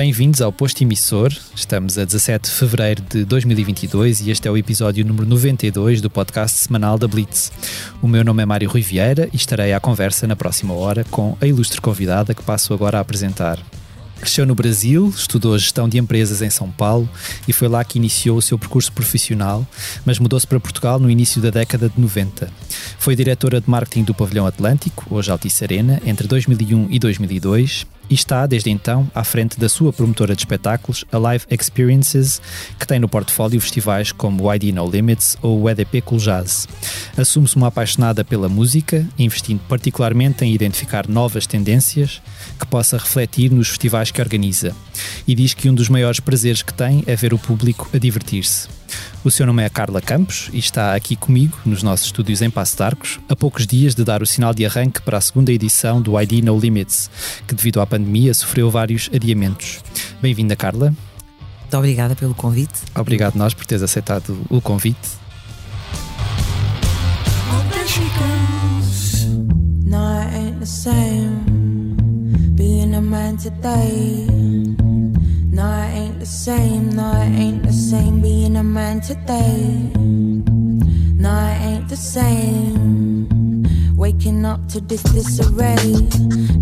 Bem-vindos ao Posto Emissor. Estamos a 17 de fevereiro de 2022 e este é o episódio número 92 do podcast semanal da Blitz. O meu nome é Mário Rui Vieira e estarei à conversa na próxima hora com a ilustre convidada que passo agora a apresentar. Cresceu no Brasil, estudou gestão de empresas em São Paulo e foi lá que iniciou o seu percurso profissional, mas mudou-se para Portugal no início da década de 90. Foi diretora de marketing do Pavilhão Atlântico, hoje Altice Arena, entre 2001 e 2002 e está, desde então, à frente da sua promotora de espetáculos, a Live Experiences, que tem no portfólio festivais como ID No Limits ou o EDP Cool Jazz. Assume-se uma apaixonada pela música, investindo particularmente em identificar novas tendências que possa refletir nos festivais que organiza, e diz que um dos maiores prazeres que tem é ver o público a divertir-se. O seu nome é Carla Campos e está aqui comigo nos nossos estúdios em Passo de Arcos, a poucos dias de dar o sinal de arranque para a segunda edição do ID No Limits, que devido à pandemia sofreu vários adiamentos. Bem-vinda, Carla. Muito obrigada pelo convite. Obrigado nós por teres aceitado o convite. being a man today. No, it ain't the same. No, it ain't the same being a man today. No, it ain't the same. Waking up to this disarray.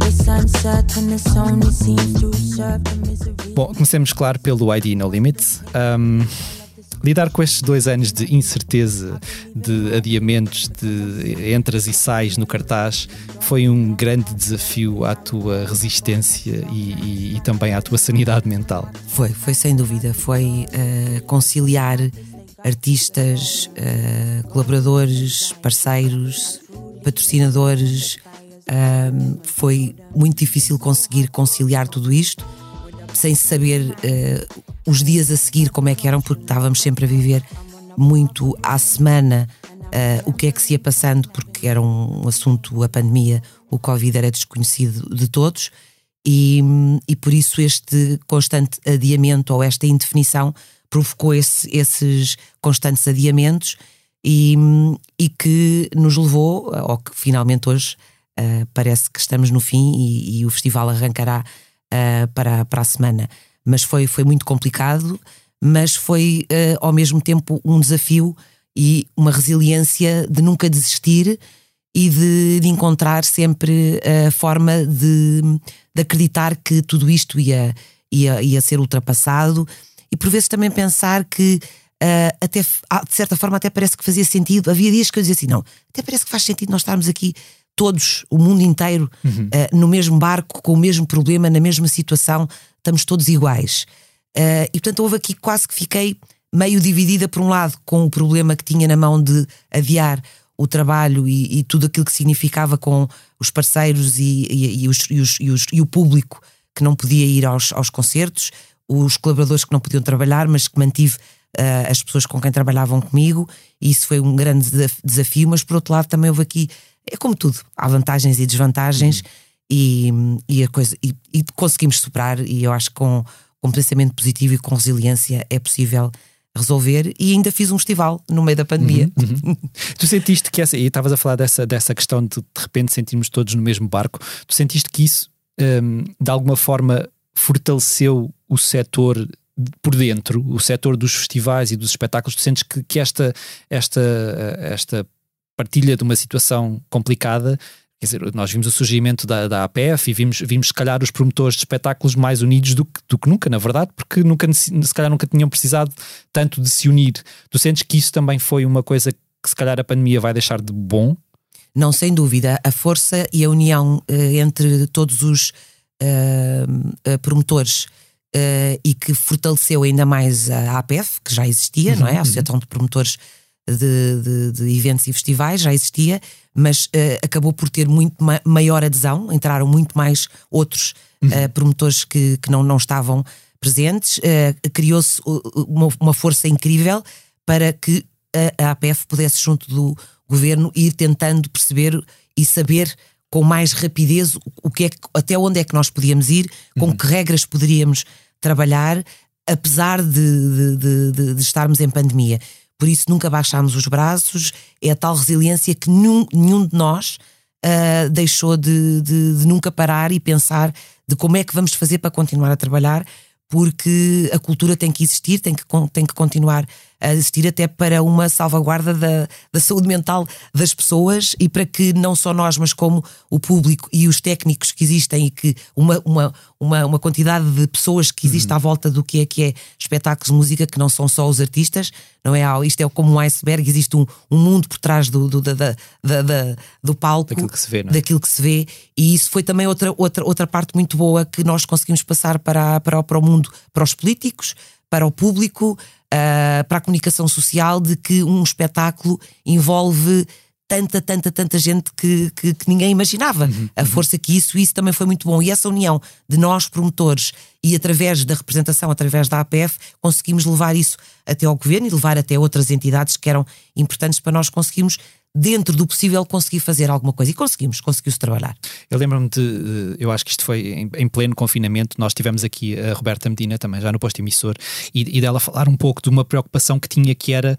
This uncertainness only seems to serve the misery. Bom, comecemos, claro, pelo ID No Limits. Um, lidar com estes dois anos de incerteza, de adiamentos, de entras e sais no cartaz, foi um grande desafio à tua resistência e, e, e também à tua sanidade mental. Foi, foi sem dúvida. Foi uh, conciliar artistas, uh, colaboradores, parceiros, patrocinadores. Foi muito difícil conseguir conciliar tudo isto sem saber uh, os dias a seguir como é que eram, porque estávamos sempre a viver muito à semana uh, o que é que se ia passando, porque era um assunto, a pandemia, o Covid era desconhecido de todos. E, e por isso este constante adiamento ou esta indefinição provocou esse, esses constantes adiamentos e, e que nos levou ao que finalmente hoje uh, parece que estamos no fim e, e o festival arrancará uh, para, para a semana. Mas foi, foi muito complicado, mas foi uh, ao mesmo tempo um desafio e uma resiliência de nunca desistir e de, de encontrar sempre a forma de, de, acreditar que tudo isto ia, ia, ia ser ultrapassado e por vezes também pensar que Uh, até de certa forma até parece que fazia sentido. Havia dias que eu dizia assim: não, até parece que faz sentido nós estarmos aqui todos, o mundo inteiro, uhum. uh, no mesmo barco, com o mesmo problema, na mesma situação, estamos todos iguais. Uh, e portanto, houve aqui quase que fiquei meio dividida, por um lado, com o problema que tinha na mão de adiar o trabalho e, e tudo aquilo que significava com os parceiros e, e, os, os, os, e, o público que não podia ir aos, aos concertos, os colaboradores que não podiam trabalhar, mas que mantive uh, as pessoas com quem trabalhavam comigo, e isso foi um grande desafio. Mas por outro lado, também houve aqui é como tudo, há vantagens e desvantagens uhum. e, e, a coisa, e, e, conseguimos superar, e eu acho que com, com pensamento positivo e com resiliência é possível resolver e ainda fiz um festival no meio da pandemia. Uhum, uhum. tu sentiste que essa, e estavas a falar dessa, dessa questão de de repente sentirmos todos no mesmo barco, tu sentiste que isso um, de alguma forma fortaleceu o setor por dentro, o setor dos festivais e dos espetáculos, tu sentes que, que esta, esta, esta partilha de uma situação complicada. Quer dizer, nós vimos o surgimento da, da APF e vimos, vimos, se calhar, os promotores de espetáculos mais unidos do que, do que nunca, na verdade, porque nunca, se calhar nunca tinham precisado tanto de se unir. Tu sentes que isso também foi uma coisa que, se calhar, a pandemia vai deixar de bom? Não, sem dúvida. A força e a união uh, entre todos os uh, uh, promotores e que fortaleceu ainda mais a APF, que já existia, uhum, não é? A uhum. Associação de Promotores de, de, de eventos e festivais, já existia, mas uh, acabou por ter muito ma maior adesão, entraram muito mais outros uh, promotores que, que não, não estavam presentes, uh, criou-se uma, uma, força incrível para que a, a APF pudesse, junto do governo, ir tentando perceber e saber com mais rapidez o que é, até onde é que nós podíamos ir, com uhum. que regras poderíamos trabalhar, apesar de, de, de, de estarmos em pandemia. Por isso nunca baixámos os braços, é a tal resiliência que nenhum, nenhum de nós uh, deixou de, de, de, nunca parar e pensar de como é que vamos fazer para continuar a trabalhar, porque a cultura tem que existir, tem que, tem que continuar a existir até para uma salvaguarda da, da saúde mental das pessoas e para que não só nós, mas como o público e os técnicos que existem e que uma, uma, uma, uma quantidade de pessoas que existe uhum. à volta do que é que é espetáculos de música, que não são só os artistas, não é? Isto é como um iceberg, existe um, um mundo por trás do, do, da, da, da, do palco, daquilo que se vê, é? daquilo que se vê, e isso foi também outra, outra, outra parte muito boa que nós conseguimos passar para, para, para o mundo, para os políticos, para o público, uh, para a comunicação social, de que um espetáculo envolve tanta, tanta, tanta gente que, que, que ninguém imaginava. Uhum, a uhum. força que isso, isso também foi muito bom. E essa união de nós, promotores, e através da representação, através da APF, conseguimos levar isso até ao governo e levar até outras entidades que eram importantes para nós conseguirmos dentro do possível, conseguir fazer alguma coisa. E conseguimos, conseguiu-se trabalhar. Eu lembro-me de, eu acho que isto foi em, pleno confinamento, nós tivemos aqui a Roberta Medina também, já no posto emissor, e, e dela falar um pouco de uma preocupação que tinha que era.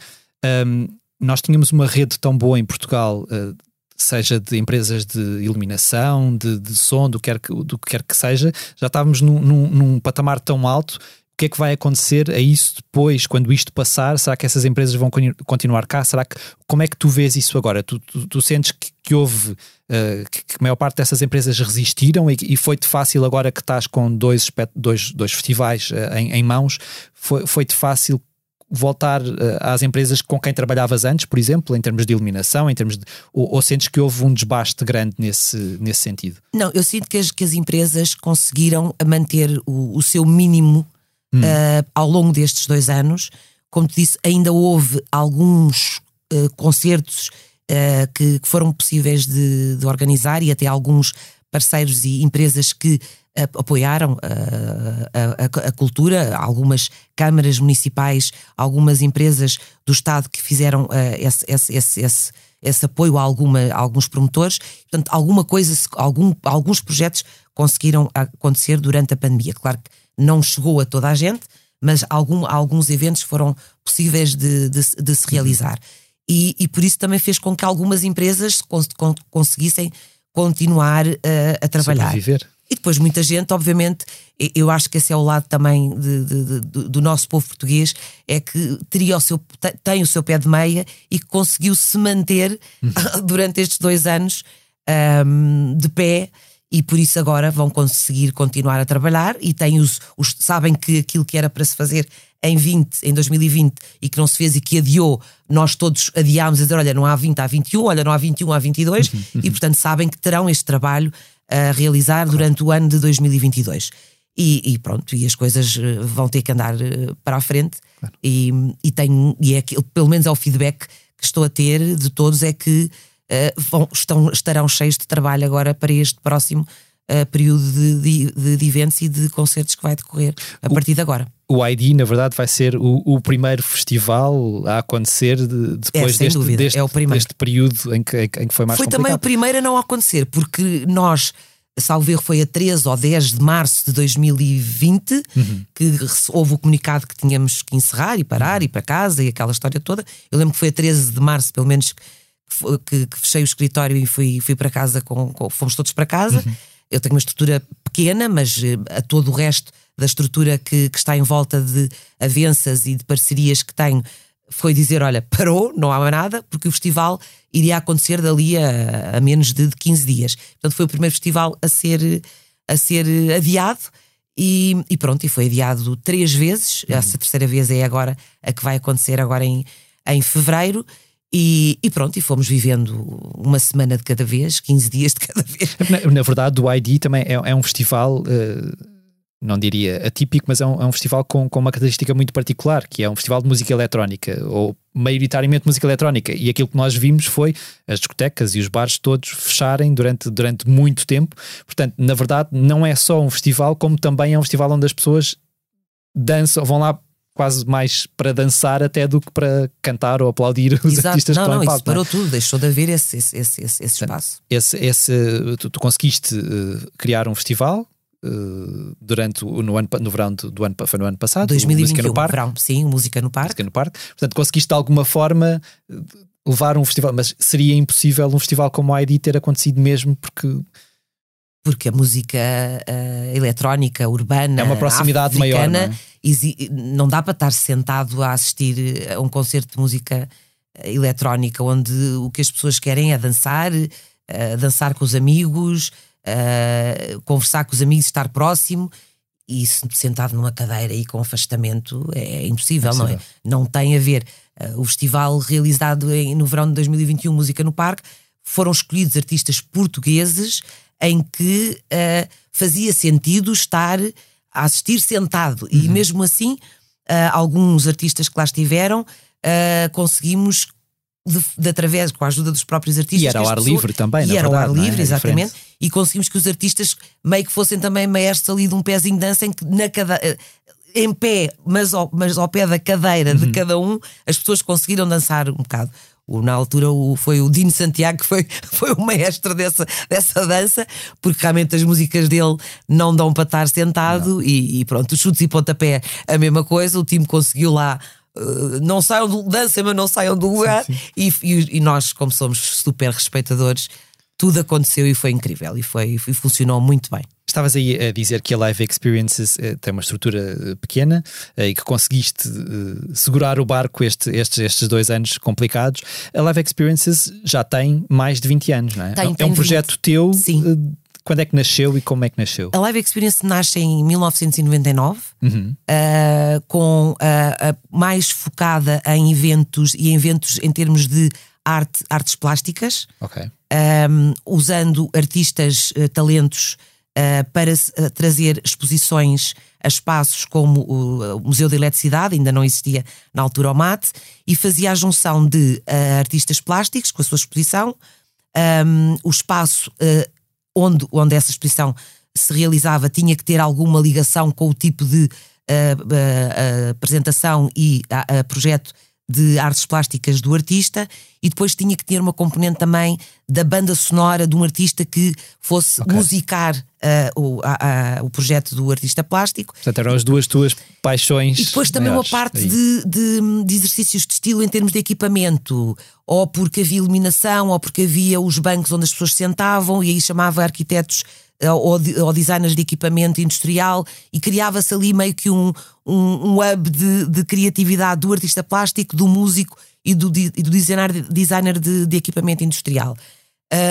Um, nós tínhamos uma rede tão boa em Portugal, uh, seja de empresas de iluminação, de, de som, do que, quer que, do que quer que seja, já estávamos num, num, num patamar tão alto que é que vai acontecer a isso depois, quando isto passar? Será que essas empresas vão continuar cá? Será que como é que tu vês isso agora? Tu, tu, tu sentes que, que houve uh, que, que, a maior parte dessas empresas resistiram e, e foi-te fácil agora que estás com dois, dois, dois festivais uh, em, em, mãos? Foi, foi-te fácil voltar uh, às empresas com quem trabalhavas antes, por exemplo, em termos de iluminação, em termos de, ou, ou, sentes que houve um desbaste grande nesse, nesse sentido? Não, eu sinto que as, que as empresas conseguiram manter o, o seu mínimo hum. uh, ao longo destes dois anos. Como te disse, ainda houve alguns uh, concertos uh, que, que, foram possíveis de, de, organizar e até alguns parceiros e empresas que apoiaram a, a, a, cultura, algumas câmaras municipais, algumas empresas do Estado que fizeram esse, esse, esse, esse esse apoio a, alguma, a alguns promotores. Portanto, alguma coisa, algum, alguns projetos conseguiram acontecer durante a pandemia. Claro que não chegou a toda a gente, mas algum, alguns eventos foram possíveis de, de, de se realizar. E, e, por isso também fez com que algumas empresas cons, con, conseguissem continuar uh, a trabalhar. Sobreviver. E depois muita gente, obviamente, eu acho que esse é o lado também de, de, de, do nosso povo português, é que teria o seu, tem o seu pé de meia e que conseguiu se manter durante estes dois anos um, de pé e por isso agora vão conseguir continuar a trabalhar e têm os, os, sabem que aquilo que era para se fazer em 20, em 2020 e que não se fez e que adiou, nós todos adiámos a dizer, olha, não há 20, há 21, olha, não há 21, há 22 uhum, uhum. e portanto sabem que terão este trabalho a realizar durante o ano de 2022. E, e, pronto, e as coisas eh, vão ter que andar eh, para a frente claro. e, e tenho, e é que, pelo menos é o feedback que estou a ter de todos é que uh, vão, estão, estarão cheios de trabalho agora para este próximo uh, período de, de, de, eventos e de concertos que vai decorrer a o, partir de agora. O ID, na verdade, vai ser o, o primeiro festival a acontecer de, depois é, deste, deste, é deste, período em que, em que foi mais Foi complicado. também o primeiro a não acontecer, porque nós salvo erro, foi a 13 ou 10 de março de 2020 uhum. que houve o comunicado que tínhamos que encerrar e parar, uhum. e para casa e aquela história toda. Eu lembro que foi a 13 de março, pelo menos, que, que fechei o escritório e fui, fui para casa, com, com fomos todos para casa. Uhum. Eu tenho uma estrutura pequena, mas eh, a todo o resto da estrutura que, que, está em volta de avanças e de parcerias que tenho foi dizer: olha, parou, não há nada, porque o festival iria acontecer dali a, a menos de, de 15 dias. Portanto, foi o primeiro festival a ser, a ser adiado. E, e pronto, e foi adiado três vezes. Uhum. Essa terceira vez é agora a que vai acontecer agora em, em fevereiro. E, e, pronto, e fomos vivendo uma semana de cada vez, 15 dias de cada vez. Na, na verdade, o ID também é, é um festival, uh, não diria atípico, mas é um, é um festival com, com, uma característica muito particular, que é um festival de música eletrónica, ou maioritariamente música eletrónica. E aquilo que nós vimos foi as discotecas e os bares todos fecharem durante, durante muito tempo. Portanto, na verdade, não é só um festival, como também é um festival onde as pessoas dançam, vão lá quase mais para dançar até do que para cantar ou aplaudir os Exato. artistas não, que estão não. Isso parou tudo, deixou de haver esse, esse, esse, esse espaço. Esse, esse, tu, tu conseguiste uh, criar um festival uh, durante o, no, ano, no verão do, do, ano foi no ano passado 2021, música no parque verão, sim música no parque música no parque portanto conseguiste de alguma forma eh, levar um festival mas seria impossível um festival como o ID ter acontecido mesmo porque porque a música uh, eletrónica, urbana, é uma proximidade maior. Não, é? não dá para estar sentado a assistir a um concerto de música eletrónica onde o que as pessoas querem é dançar, uh, dançar com os amigos, uh, conversar com os amigos, estar próximo. E sentado numa cadeira e com afastamento é impossível, é não é? Não tem a ver. O festival realizado em, no verão de 2021, Música no Parque, foram escolhidos artistas portugueses em que fazia sentido estar a assistir sentado. Uhum. E mesmo assim, alguns artistas que lá estiveram uh, conseguimos de, de, através, com a ajuda dos próprios artistas. E era ao ar pessoas, livre também, E era verdade, ao ar livre, é? exatamente. E conseguimos que os artistas meio que fossem também maestros ali de um pezinho de dança em que na cada, em pé, mas ao, mas ao pé da cadeira uhum. de cada um, as pessoas conseguiram dançar um bocado. O, na altura o, foi o Dino Santiago que foi, foi o maestro dessa, dessa dança, porque realmente as músicas dele não dão para estar sentado e, e, pronto, os chutes e pontapé a mesma coisa, o time conseguiu lá Uh, não saiam do dança, mas não saiam do lugar. Sim, sim. E, e, e, nós, como somos super respeitadores, tudo aconteceu e foi incrível e, foi, e funcionou muito bem. Estavas aí a dizer que a Live Experiences eh, tem uma estrutura eh, pequena eh, e que conseguiste segurar o barco este, estes, estes dois anos complicados. A Live Experiences já tem mais de 20 anos, não é? Tem, é tem um projeto 20. teu Sim. Quando é que nasceu e como é que nasceu? A Live Experience nasce em 1999, uhum. uh, com uh, mais focada em eventos e em eventos em termos de arte, artes plásticas, okay. um, usando artistas, talentos para trazer exposições a espaços como o Museu da Eletricidade, ainda não existia na altura o MAT, e fazia a junção de artistas plásticos com a sua exposição, um, o espaço onde, onde essa exposição se realizava tinha que ter alguma ligação com o tipo de uh, uh, apresentação e uh, projeto de artes plásticas do artista e depois tinha que ter uma componente também da banda sonora de um artista que fosse okay. musicar uh, o, a, a, o projeto do artista plástico. Portanto, eram as duas tuas paixões. E depois também maiores. uma parte de, de, de, exercícios de estilo em termos de equipamento, ou porque havia iluminação, ou porque havia os bancos onde as pessoas sentavam, e aí chamava arquitetos ou, ou designers de equipamento industrial e criava-se ali meio que um, um, um hub de, de, criatividade do artista plástico, do músico e do, e do designer, designer de, de equipamento industrial.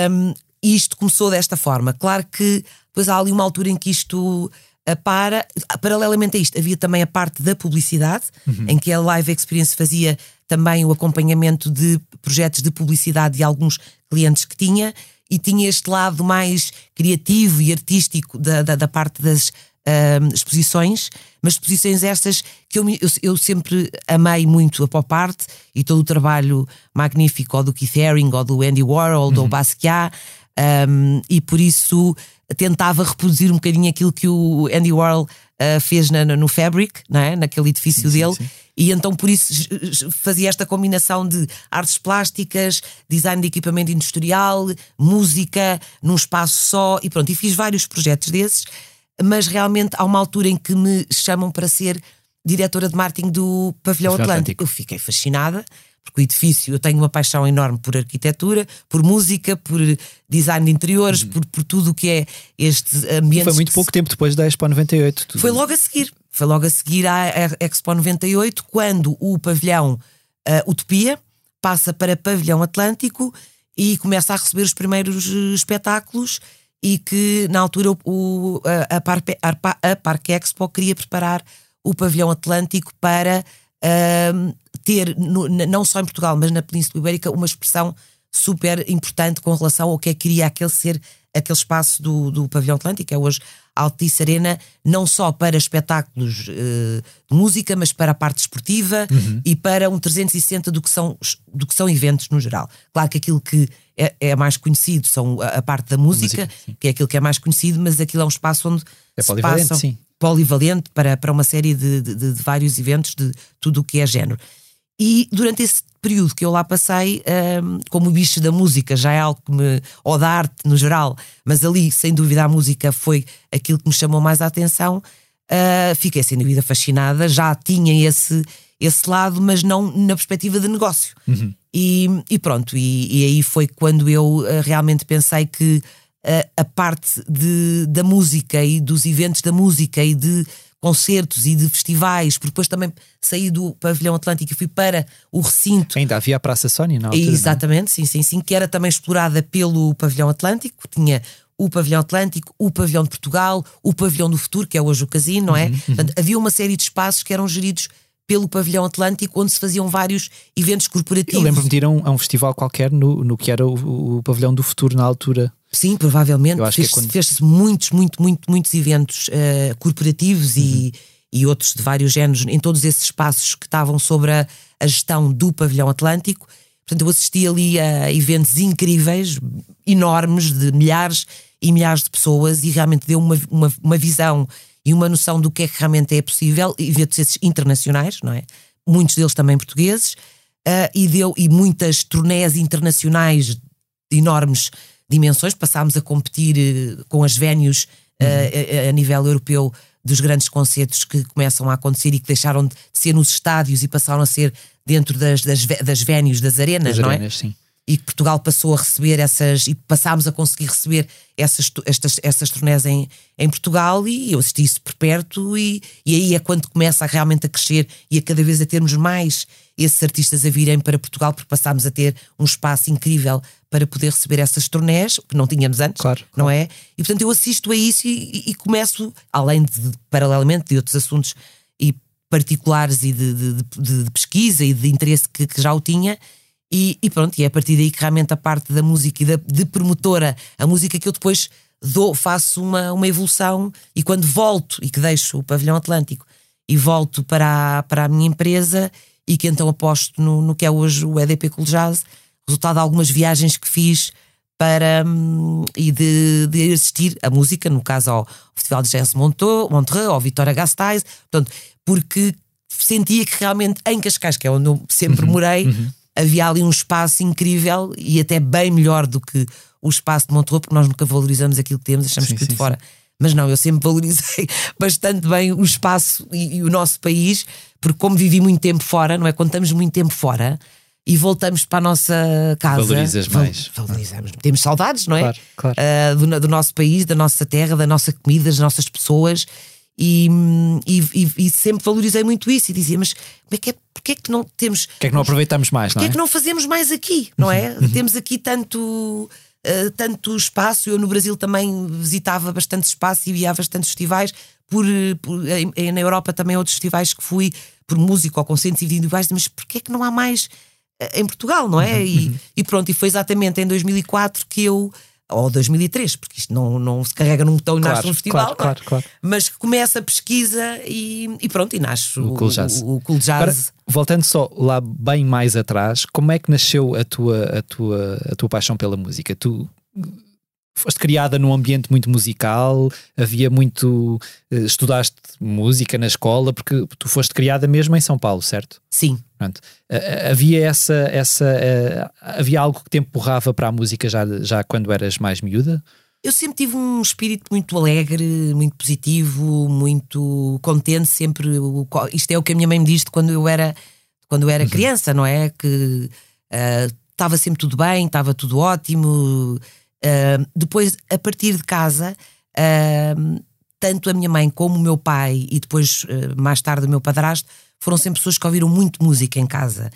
Um, isto começou desta forma. Claro que depois há ali uma altura em que isto para. Paralelamente a isto, havia também a parte da publicidade, uhum. em que a Live Experience fazia também o acompanhamento de projetos de publicidade de alguns clientes que tinha e tinha este lado mais criativo e artístico da, da, da parte das uh, exposições, mas exposições estas que eu, eu, eu, sempre amei muito a pop art e todo o trabalho magnífico ou do Keith Haring ou do Andy Warhol, uhum. do Basquiat, um, e por isso tentava reproduzir um bocadinho aquilo que o Andy Warhol uh, fez na, no Fabric, não é? naquele edifício sim, dele. Sim, sim. E então por isso fazia esta combinação de artes plásticas, design de equipamento industrial, música num espaço só e pronto. E fiz vários projetos desses, mas realmente há uma altura em que me chamam para ser diretora de marketing do Pavilhão Atlântico. Atlântico. Eu fiquei fascinada porque o edifício, eu tenho uma paixão enorme por arquitetura, por música, por design de interiores, uhum. por, por tudo o que é este ambiente. Foi muito pouco tempo depois da Expo 98. Tudo. Foi logo a seguir. Foi logo a seguir à Expo 98, quando o pavilhão uh, Utopia passa para Pavilhão Atlântico e começa a receber os primeiros uh, espetáculos e que na altura o, a, a Parque Expo queria preparar o pavilhão Atlântico para uh, ter, no, não só em Portugal, mas na Península Ibérica, uma expressão super importante com relação ao que é que queria aquele ser aquele espaço do, do Pavilhão Atlântico, é hoje Altice Arena, não só para espetáculos uh, de música, mas para a parte esportiva uhum. e para um 360 do que, são, do que são eventos no geral. Claro que aquilo que é, é mais conhecido são a, a parte da música, música que é aquilo que é mais conhecido, mas aquilo é um espaço onde é se passam, sim. Polivalente para, para uma série de, de, de vários eventos de tudo o que é género. E durante esse período que eu lá passei, um, como bicho da música, já é algo que me. ou da arte no geral, mas ali, sem dúvida, a música foi aquilo que me chamou mais a atenção. Uh, fiquei sem dúvida fascinada, já tinha esse, esse lado, mas não na perspectiva de negócio. Uhum. E, e, pronto, e, e, aí foi quando eu uh, realmente pensei que a, parte de, da música e dos eventos da música e de concertos e de festivais, porque depois também saí do pavilhão Atlântico e fui para o recinto. Ainda havia a Praça Sónia, não? É? Exatamente, sim, sim, sim, que era também explorada pelo pavilhão Atlântico, tinha o pavilhão Atlântico, o pavilhão de Portugal, o pavilhão do Futuro, que é hoje o casino, não é? Uhum, uhum. Portanto, havia uma série de espaços que eram geridos pelo pavilhão Atlântico, onde se faziam vários eventos corporativos. Eu lembro-me de ir a um, a um, festival qualquer no, no que era o, o, pavilhão do futuro na altura. Sim, provavelmente. É fez-se quando... fez muitos, muito, muito, muitos eventos uh, corporativos uhum. e, e outros de vários géneros em todos esses espaços que estavam sobre a, a gestão do pavilhão Atlântico. Portanto, eu assisti ali a eventos incríveis, enormes, de milhares e milhares de pessoas e realmente deu uma, uma, uma visão e uma noção do que é que realmente é possível, eventos esses internacionais, não é? Muitos deles também portugueses, uh, e deu e muitas turnés internacionais de enormes dimensões. Passámos a competir uh, com as venues uh, uhum. a, a, nível europeu dos grandes concertos que começam a acontecer e que deixaram de ser nos estádios e passaram a ser dentro das, das, das venues, das arenas, das não é? arenas, é? Sim e que Portugal passou a receber essas e passámos a conseguir receber essas, estas, essas turnés em, em Portugal e eu assisti isso por perto e, e aí é quando começa a realmente a crescer e a cada vez a termos mais esses artistas a virem para Portugal porque passámos a ter um espaço incrível para poder receber essas turnés que não tínhamos antes, claro, não claro. é? E portanto eu assisto a isso e, e, e começo, além de, paralelamente de outros assuntos e particulares e de, de, de, de pesquisa e de interesse que, que já o tinha, e, e, pronto, e é a partir daí que realmente a parte da música e da, de promotora, a música que eu depois dou, faço uma, uma evolução e quando volto e que deixo o pavilhão Atlântico e volto para a, para a minha empresa e que então aposto no, no que é hoje o EDP Cool Jazz, resultado de algumas viagens que fiz para hum, e de, de assistir a música, no caso ao Festival de Jazz Montreux, Montreux ao Vitória Gasteiz, portanto, porque sentia que realmente em Cascais, que é onde eu sempre uhum, morei, uhum havia ali um espaço incrível e até bem melhor do que o espaço de Montreux, porque nós nunca valorizamos aquilo que temos, achamos sim, que sim, de fora. Sim. Mas não, eu sempre valorizei bastante bem o espaço e, e, o nosso país, porque como vivi muito tempo fora, não é? Quando estamos muito tempo fora e voltamos para a nossa casa. Valorizas mais. Valorizamos. Temos saudades, não é? Claro, claro. Uh, do, do nosso país, da nossa terra, da nossa comida, das nossas pessoas. E, e, e, sempre valorizei muito isso e dizia, mas como é que é, porque é que não temos. Porque é que não aproveitamos mais, não é? Porque é que não fazemos mais aqui, não é? Uhum. Temos aqui tanto. Uh, tanto espaço, eu no Brasil também visitava bastante espaço e ia a bastantes festivais, por, por em, na Europa também outros festivais que fui por música ou concertos individuais, mas porquê é que não há mais eh, em Portugal, não é? Uhum. E, e, pronto, e foi exatamente em 2004 que eu ou 2003, porque isto não, não se carrega num botão e claro, nasce um festival, claro, claro, claro, mas que começa a pesquisa e, e pronto, e nasce o, o Cool Jazz. O, o cool jazz. Agora, voltando só lá bem mais atrás, como é que nasceu a tua, a tua, a tua paixão pela música? Tu foste criada num ambiente muito musical, havia muito. Eh, estudaste música na escola, porque tu foste criada mesmo em São Paulo, certo? Sim. Pronto. Havia essa. essa uh, havia algo que te empurrava para a música já, já quando eras mais miúda? Eu sempre tive um espírito muito alegre, muito positivo, muito contente, sempre. Isto é o que a minha mãe me disse quando eu era, quando eu era uhum. criança, não é? Que uh, estava sempre tudo bem, estava tudo ótimo. Uh, depois, a partir de casa, uh, tanto a minha mãe como o meu pai, e depois, uh, mais tarde, o meu padrasto, foram sempre pessoas que ouviram muito música em casa.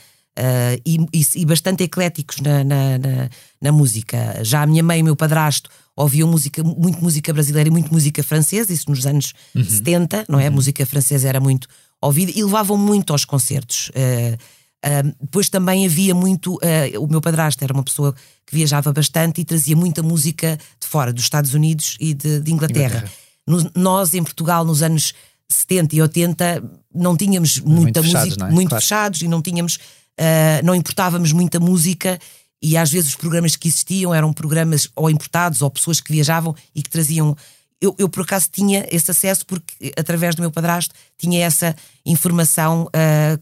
E, e, e, bastante ecléticos na, na, na, na, música. Já a minha mãe e o meu padrasto ouviam música, muito música brasileira e muito música francesa, isso nos anos uhum. 70, não é? Uhum. A música francesa era muito ouvida e levavam muito aos concertos. Uh, Uh, depois também havia muito. Uh, o meu padrasto era uma pessoa que viajava bastante e trazia muita música de fora, dos Estados Unidos e de, de Inglaterra. Inglaterra. No, nós, em Portugal, nos anos 70 e 80, não tínhamos muita muito música, fechados, é? muito claro. fechados e não tínhamos. Uh, não importávamos muita música e às vezes os programas que existiam eram programas ou importados ou pessoas que viajavam e que traziam. Eu, eu por acaso tinha esse acesso porque, através do meu padrasto, tinha essa informação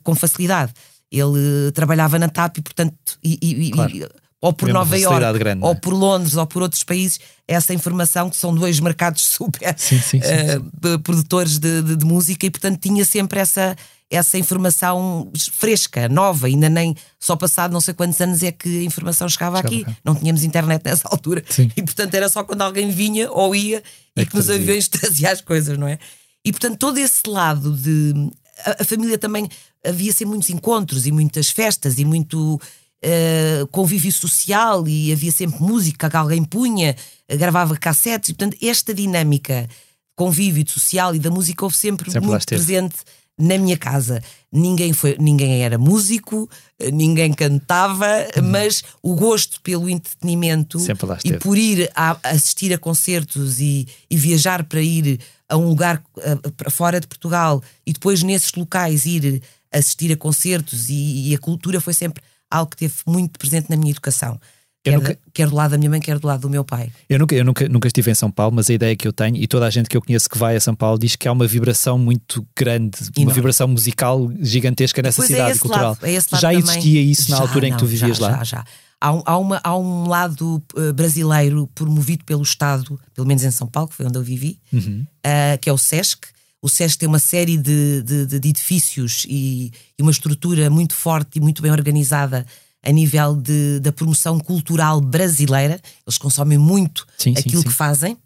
com facilidade. Ele trabalhava na TAP e, portanto, e, e, claro. e ou por Nova Iorque, grande, ou é? por Londres, ou por outros países, essa informação que são dois mercados super sim, sim, sim, uh, produtores de, de, de, música e, portanto, tinha sempre essa, essa informação fresca, nova, ainda nem só passado não sei quantos anos é que a informação chegava, chegava aqui. Cá. Não tínhamos internet nessa altura Sim. e portanto era só quando alguém vinha ou ia é e que, que nos aviões trazia as coisas, não é? E portanto todo esse lado de a, a família também havia sempre muitos encontros e muitas festas e muito uh, convívio social e havia sempre música que alguém punha, gravava cassetes e portanto esta dinâmica convívio social e da música houve sempre, sempre muito presente na minha casa. Ninguém, foi, ninguém era músico, ninguém cantava, uhum. mas o gosto pelo entretenimento e por ir a, assistir a concertos e, e, viajar para ir a um lugar uh, para fora de Portugal e depois nesses locais ir assistir a concertos e, e a cultura foi sempre algo que teve muito presente na minha educação. Quer, nunca... quer, do lado da minha mãe, quer do lado do meu pai. Eu nunca, eu nunca, nunca estive em São Paulo, mas a ideia que eu tenho, e toda a gente que eu conheço que vai a São Paulo diz que há uma vibração muito grande, e uma não. vibração musical gigantesca nessa é cidade é cultural. Lado, é já existia isso na já, altura em que tu vivias já, lá? Já, já. Há um, há, uma, há um lado uh, brasileiro promovido pelo Estado, pelo menos em São Paulo, que foi onde eu vivi, uhum. uh, que é o SESC. O SESC tem uma série de, de, de edifícios e, e uma estrutura muito forte e muito bem organizada a nível de, da promoção cultural brasileira. Eles consomem muito sim, aquilo sim, sim. que fazem.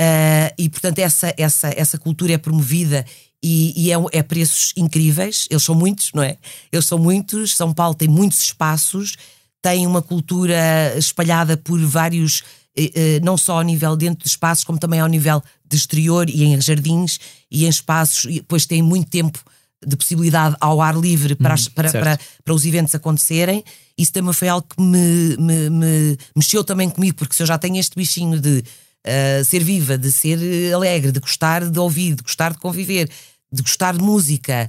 Uh, e, portanto, essa, essa, essa cultura é promovida e, e é, é, preços incríveis. Eles são muitos, não é? Eles são muitos. São Paulo tem muitos espaços, tem uma cultura espalhada por vários, eh, eh, não só ao nível dentro de espaços, como também ao nível de exterior e em jardins e em espaços. E depois tem muito tempo de possibilidade ao ar livre para, hum, para, para, para, os eventos acontecerem. Isso também foi algo que me, me, me, mexeu também comigo, porque se eu já tenho este bichinho de uh, ser viva, de ser alegre, de gostar de ouvir, de gostar de conviver, de gostar de música,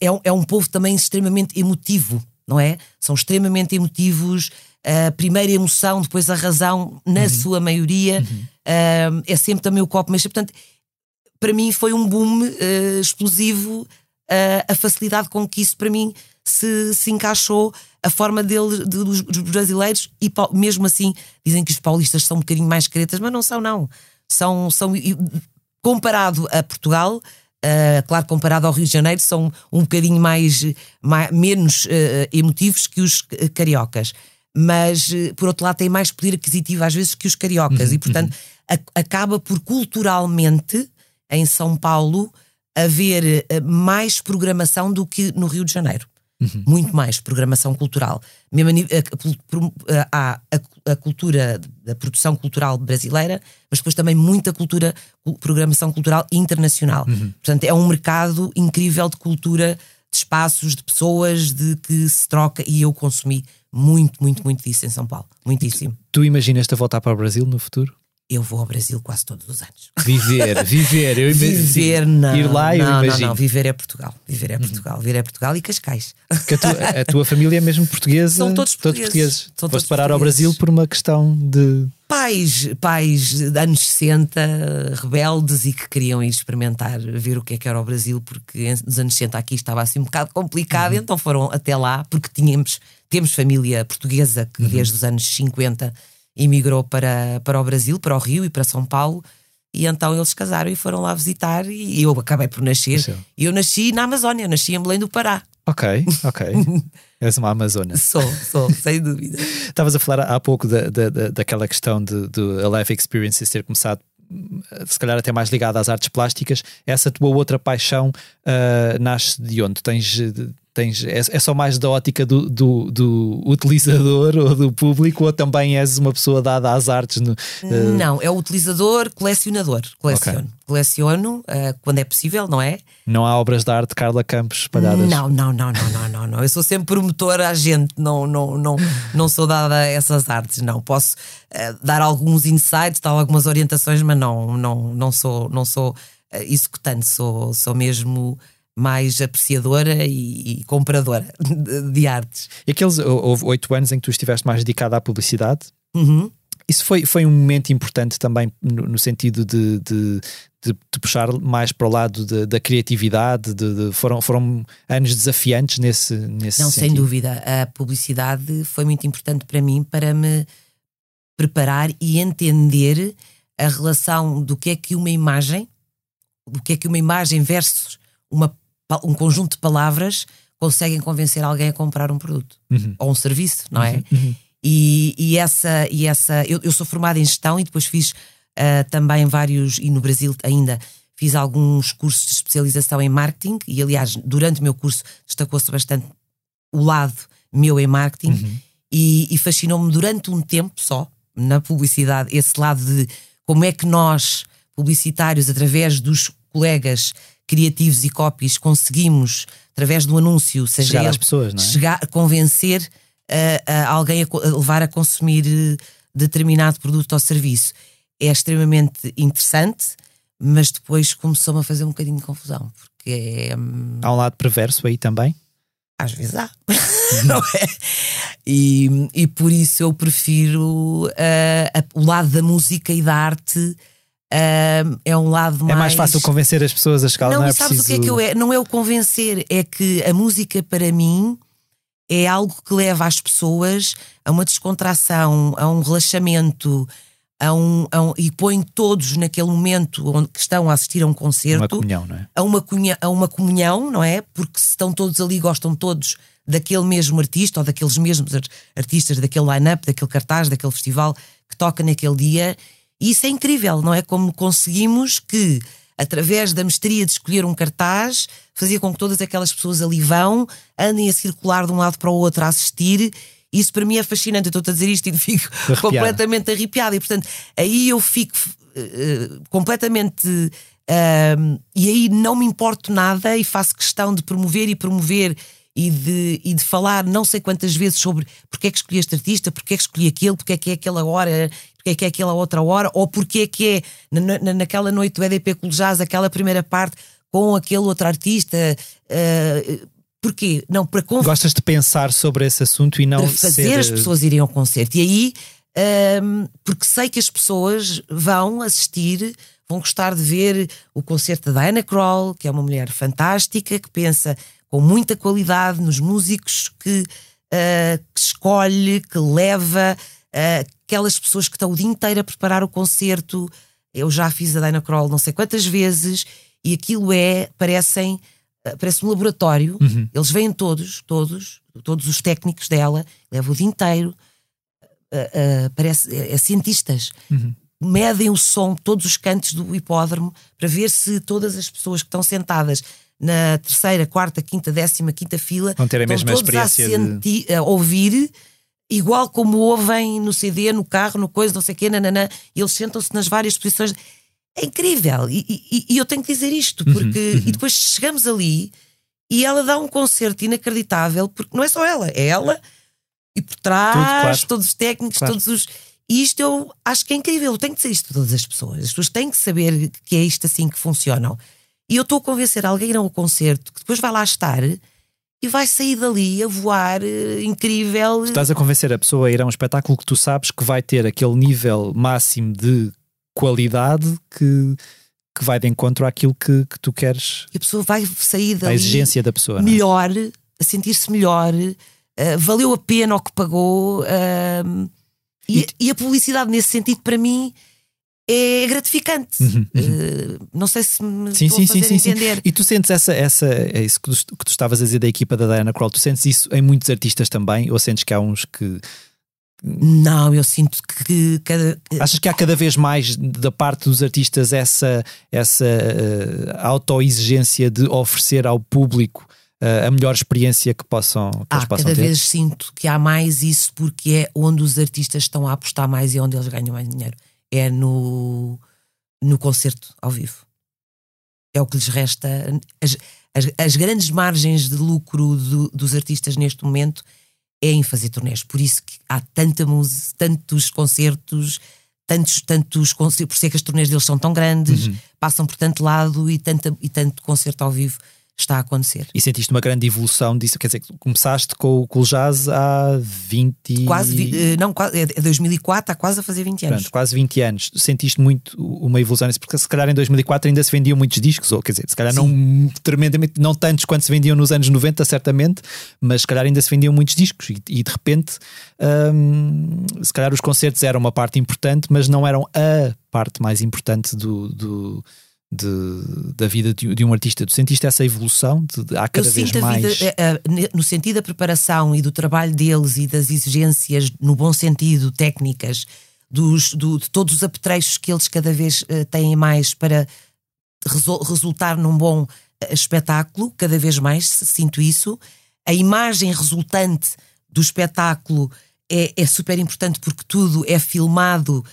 é, um, é um povo também extremamente emotivo, não é? São extremamente emotivos. A primeira emoção, depois a razão, na uhum. sua maioria, uhum. uh, é sempre também o copo mas Portanto, para mim foi um boom uh, a facilidade com que isso para mim se, se encaixou a forma dele, de, dos, brasileiros, e mesmo assim dizem que os paulistas são um bocadinho mais cretas, mas não são, não. São, são comparado a Portugal, uh, claro, comparado ao Rio de Janeiro, são um bocadinho mais, mais menos uh, emotivos que os cariocas. Mas, uh, por outro lado, têm mais poder aquisitivo às vezes que os cariocas, uhum, e portanto uhum. a, acaba por culturalmente em São Paulo haver eh, mais programação do que no Rio de Janeiro. Uhum. Muito mais programação cultural. Mesmo a, há a, a, cultura da produção cultural brasileira, mas depois também muita cultura, programação cultural internacional. Uhum. Portanto, é um mercado incrível de cultura, de espaços, de pessoas, de que se troca e eu consumi muito, muito, muito disso em São Paulo. Muitíssimo. Tu, tu imaginas-te a voltar para o Brasil no futuro? Eu vou ao Brasil quase todos os anos. Viver, viver, eu imagino. Viver, não. Ir lá, eu não, imagino. Não, não, viver é Portugal. Viver é uhum. Portugal. Uhum. Viver é Portugal e Cascais. Que a, tua, a tua família é mesmo portuguesa? São todos portugueses. Todos portugueses. São Foste parar ao Brasil por uma questão de. Pais, pais de anos 60, rebeldes e que queriam ir experimentar, ver o que é que era o Brasil, porque nos anos 60 aqui estava assim um bocado complicado, uhum. então foram até lá, porque tínhamos, temos família portuguesa que uhum. desde os anos 50 emigrou para, para o Brasil, para o Rio e para São Paulo. E então eles casaram e foram lá visitar. E eu acabei por nascer. E eu nasci na Amazónia, nasci em Belém do Pará. Ok, ok. És uma Amazona. Sou, sou, sem dúvida. Estavas a falar há pouco da, da, daquela questão de, de a Life Experiences ter começado se calhar até mais ligada às artes plásticas, essa tua outra paixão uh, nasce de onde? Tens tens, é, é só mais da ótica do, do, do, utilizador ou do público ou também és uma pessoa dada às artes? No, uh... Não, é o utilizador, colecionador. Coleciono. Okay. Coleciono uh, quando é possível, não é? Não há obras de arte de Carla Campos espalhadas? Não, não, não, não, não, não, não. Eu sou sempre promotora a gente, não, não, não, não sou dada a essas artes, não. Posso uh, dar alguns insights, dar algumas orientações, mas não, não, não sou, não sou executante, sou, sou mesmo mais apreciadora e, e compradora de, de, artes. E aqueles houve oito anos em que tu estiveste mais dedicada à publicidade? Uhum. Isso foi, foi um momento importante também no, no sentido de, de, de, de, puxar mais para o lado da criatividade, foram, foram anos desafiantes nesse, nesse Não, sentido. sem dúvida. A publicidade foi muito importante para mim para me preparar e entender a relação do que é que uma imagem, do que é que uma imagem versus uma um conjunto de palavras conseguem convencer alguém a comprar um produto uhum. ou um serviço, não é? Uhum. uhum. E, e, essa, e essa eu, eu, sou formada em gestão e depois fiz uh, também vários, e no Brasil ainda fiz alguns cursos de especialização em marketing, e aliás, durante o meu curso destacou-se bastante o lado meu em marketing, uhum. e, e fascinou-me durante um tempo só, na publicidade, esse lado de como é que nós, publicitários, através dos colegas criativos e copies, conseguimos, através do anúncio, seja chegar ele, às pessoas, não é? chegar, convencer uh, uh, alguém a, a, levar a consumir uh, determinado produto ou serviço. É extremamente interessante, mas depois começou-me a fazer um bocadinho de confusão, porque é, um... Há um lado perverso aí também? Às vezes há, não é? E, e por isso eu prefiro uh, o lado da música e da arte. Uh, é um lado mais. É mais fácil convencer as pessoas a escala, não, não é sabes preciso... o que é que eu é? Não é o convencer, é que a música para mim é algo que leva as pessoas a uma descontração, a um relaxamento, a um, a um, e põe todos naquele momento onde que estão a assistir a um concerto uma comunhão, não é? a, uma cunha, a uma comunhão, não é? Porque se estão todos ali, gostam todos daquele mesmo artista ou daqueles mesmos artistas, daquele line-up, daquele cartaz, daquele festival que toca naquele dia. E isso é incrível, não é? Como conseguimos que, através da mestria de escolher um cartaz, fazer com que todas aquelas pessoas ali vão, andem a circular de um lado para o outro a assistir isso para mim é fascinante. Eu estou a dizer isto e fico completamente arrepiada. E portanto, aí eu fico uh, completamente. Uh, e aí não me importo nada e faço questão de promover e promover e de, e de falar não sei quantas vezes sobre porque é que escolhi este artista, porque é que escolhi aquele, porque é que é aquela hora, porque é que é aquela outra hora, ou porque é que é na, na, naquela noite do EDP Jazz, aquela primeira parte com aquele outro artista. Uh, Porquê? Não, para conv... Gostas de pensar sobre esse assunto e não para fazer ser... as pessoas irem ao concerto. E aí, um, porque sei que as pessoas vão assistir, vão gostar de ver o concerto da Diana Kroll, que é uma mulher fantástica, que pensa com muita qualidade nos músicos que, uh, que escolhe, que leva, uh, aquelas pessoas que estão o dia inteiro a preparar o concerto. Eu já fiz a Diana Kroll não sei quantas vezes, e aquilo é, parecem eh, parece um laboratório. Uhum. Eles vêm todos, todos, todos os técnicos dela, leva o dia inteiro, uh, uh, parece, é, é cientistas. Uhum. Medem o som, todos os cantos do hipódromo, para ver se todas as pessoas que estão sentadas na terceira, quarta, quinta, décima, quinta fila vão ter a mesma experiência a, de... a ouvir igual como ouvem no CD, no carro, no coisa, não sei o quê, nananã, e eles sentam-se nas várias posições é incrível. E, e, e, eu tenho que dizer isto, uhum, porque. Uhum, uhum. E depois chegamos ali e ela dá um concerto inacreditável, porque não é só ela, é ela e por trás, Tudo, claro. todos os técnicos, claro. todos os. E isto eu acho que é incrível. Eu tenho que dizer isto a todas as pessoas. As pessoas têm que saber que é isto assim que funcionam. E eu estou a convencer alguém a ir ao concerto que depois vai lá estar e vai sair dali a voar uh, incrível. Tu estás a convencer a pessoa a ir a um espetáculo que tu sabes que vai ter aquele nível máximo de qualidade que, que vai de encontro àquilo que, que tu queres. E a pessoa vai sair da exigência da pessoa. É? Melhor, é? a sentir-se melhor, uh, valeu a pena o que pagou. Uh, e, e, a publicidade, nesse sentido, para mim. É gratificante. Uhum, uhum. Uh, não sei se me sim, sim, sim, entender. Sim. E tu sentes essa, essa é isso que tu, que tu estavas a dizer da equipa da Diana Kroll, tu sentes isso em muitos artistas também? Ou sentes que há uns que não, eu sinto que cada. Achas que há cada vez mais da parte dos artistas essa, essa uh, autoexigência de oferecer ao público uh, a melhor experiência que possam que ah, eles possam cada ter? vez sinto que há mais isso porque é onde os artistas estão a apostar mais e onde eles ganham mais dinheiro. É no, no concerto ao vivo. É o que lhes resta. As, as, as grandes margens de lucro do, dos artistas neste momento é em fazer turnés. Por isso que há tanta música, tantos concertos, tantos, tantos concertos, por isso é que as turnés deles são tão grandes, uhum. passam por tanto lado e, tanta, e tanto concerto ao vivo está a acontecer. E sentiste uma grande evolução disso? Quer dizer, começaste com o Cool Jazz há 20... Quase, eh, não, é 2004, há quase a fazer 20 anos. Pronto, quase 20 anos. Sentiste muito uma evolução nisso? Porque se calhar em 2004 ainda se vendiam muitos discos, ou quer dizer, se calhar Sim. não tremendamente, não tantos quanto se vendiam nos anos 90, certamente, mas se calhar ainda se vendiam muitos discos e, e de repente hum, se calhar os concertos eram uma parte importante, mas não eram a parte mais importante do, do de, da vida de, de, um artista? Tu sentiste essa evolução? De, de, há cada Eu vez sinto mais. Vida, eh, eh, no sentido da preparação e do trabalho deles e das exigências, no bom sentido, técnicas, dos, do, de todos os apetrechos que eles cada vez uh, têm mais para resol, resultar num bom espetáculo, cada vez mais sinto isso. A imagem resultante do espetáculo é, é super importante porque tudo é filmado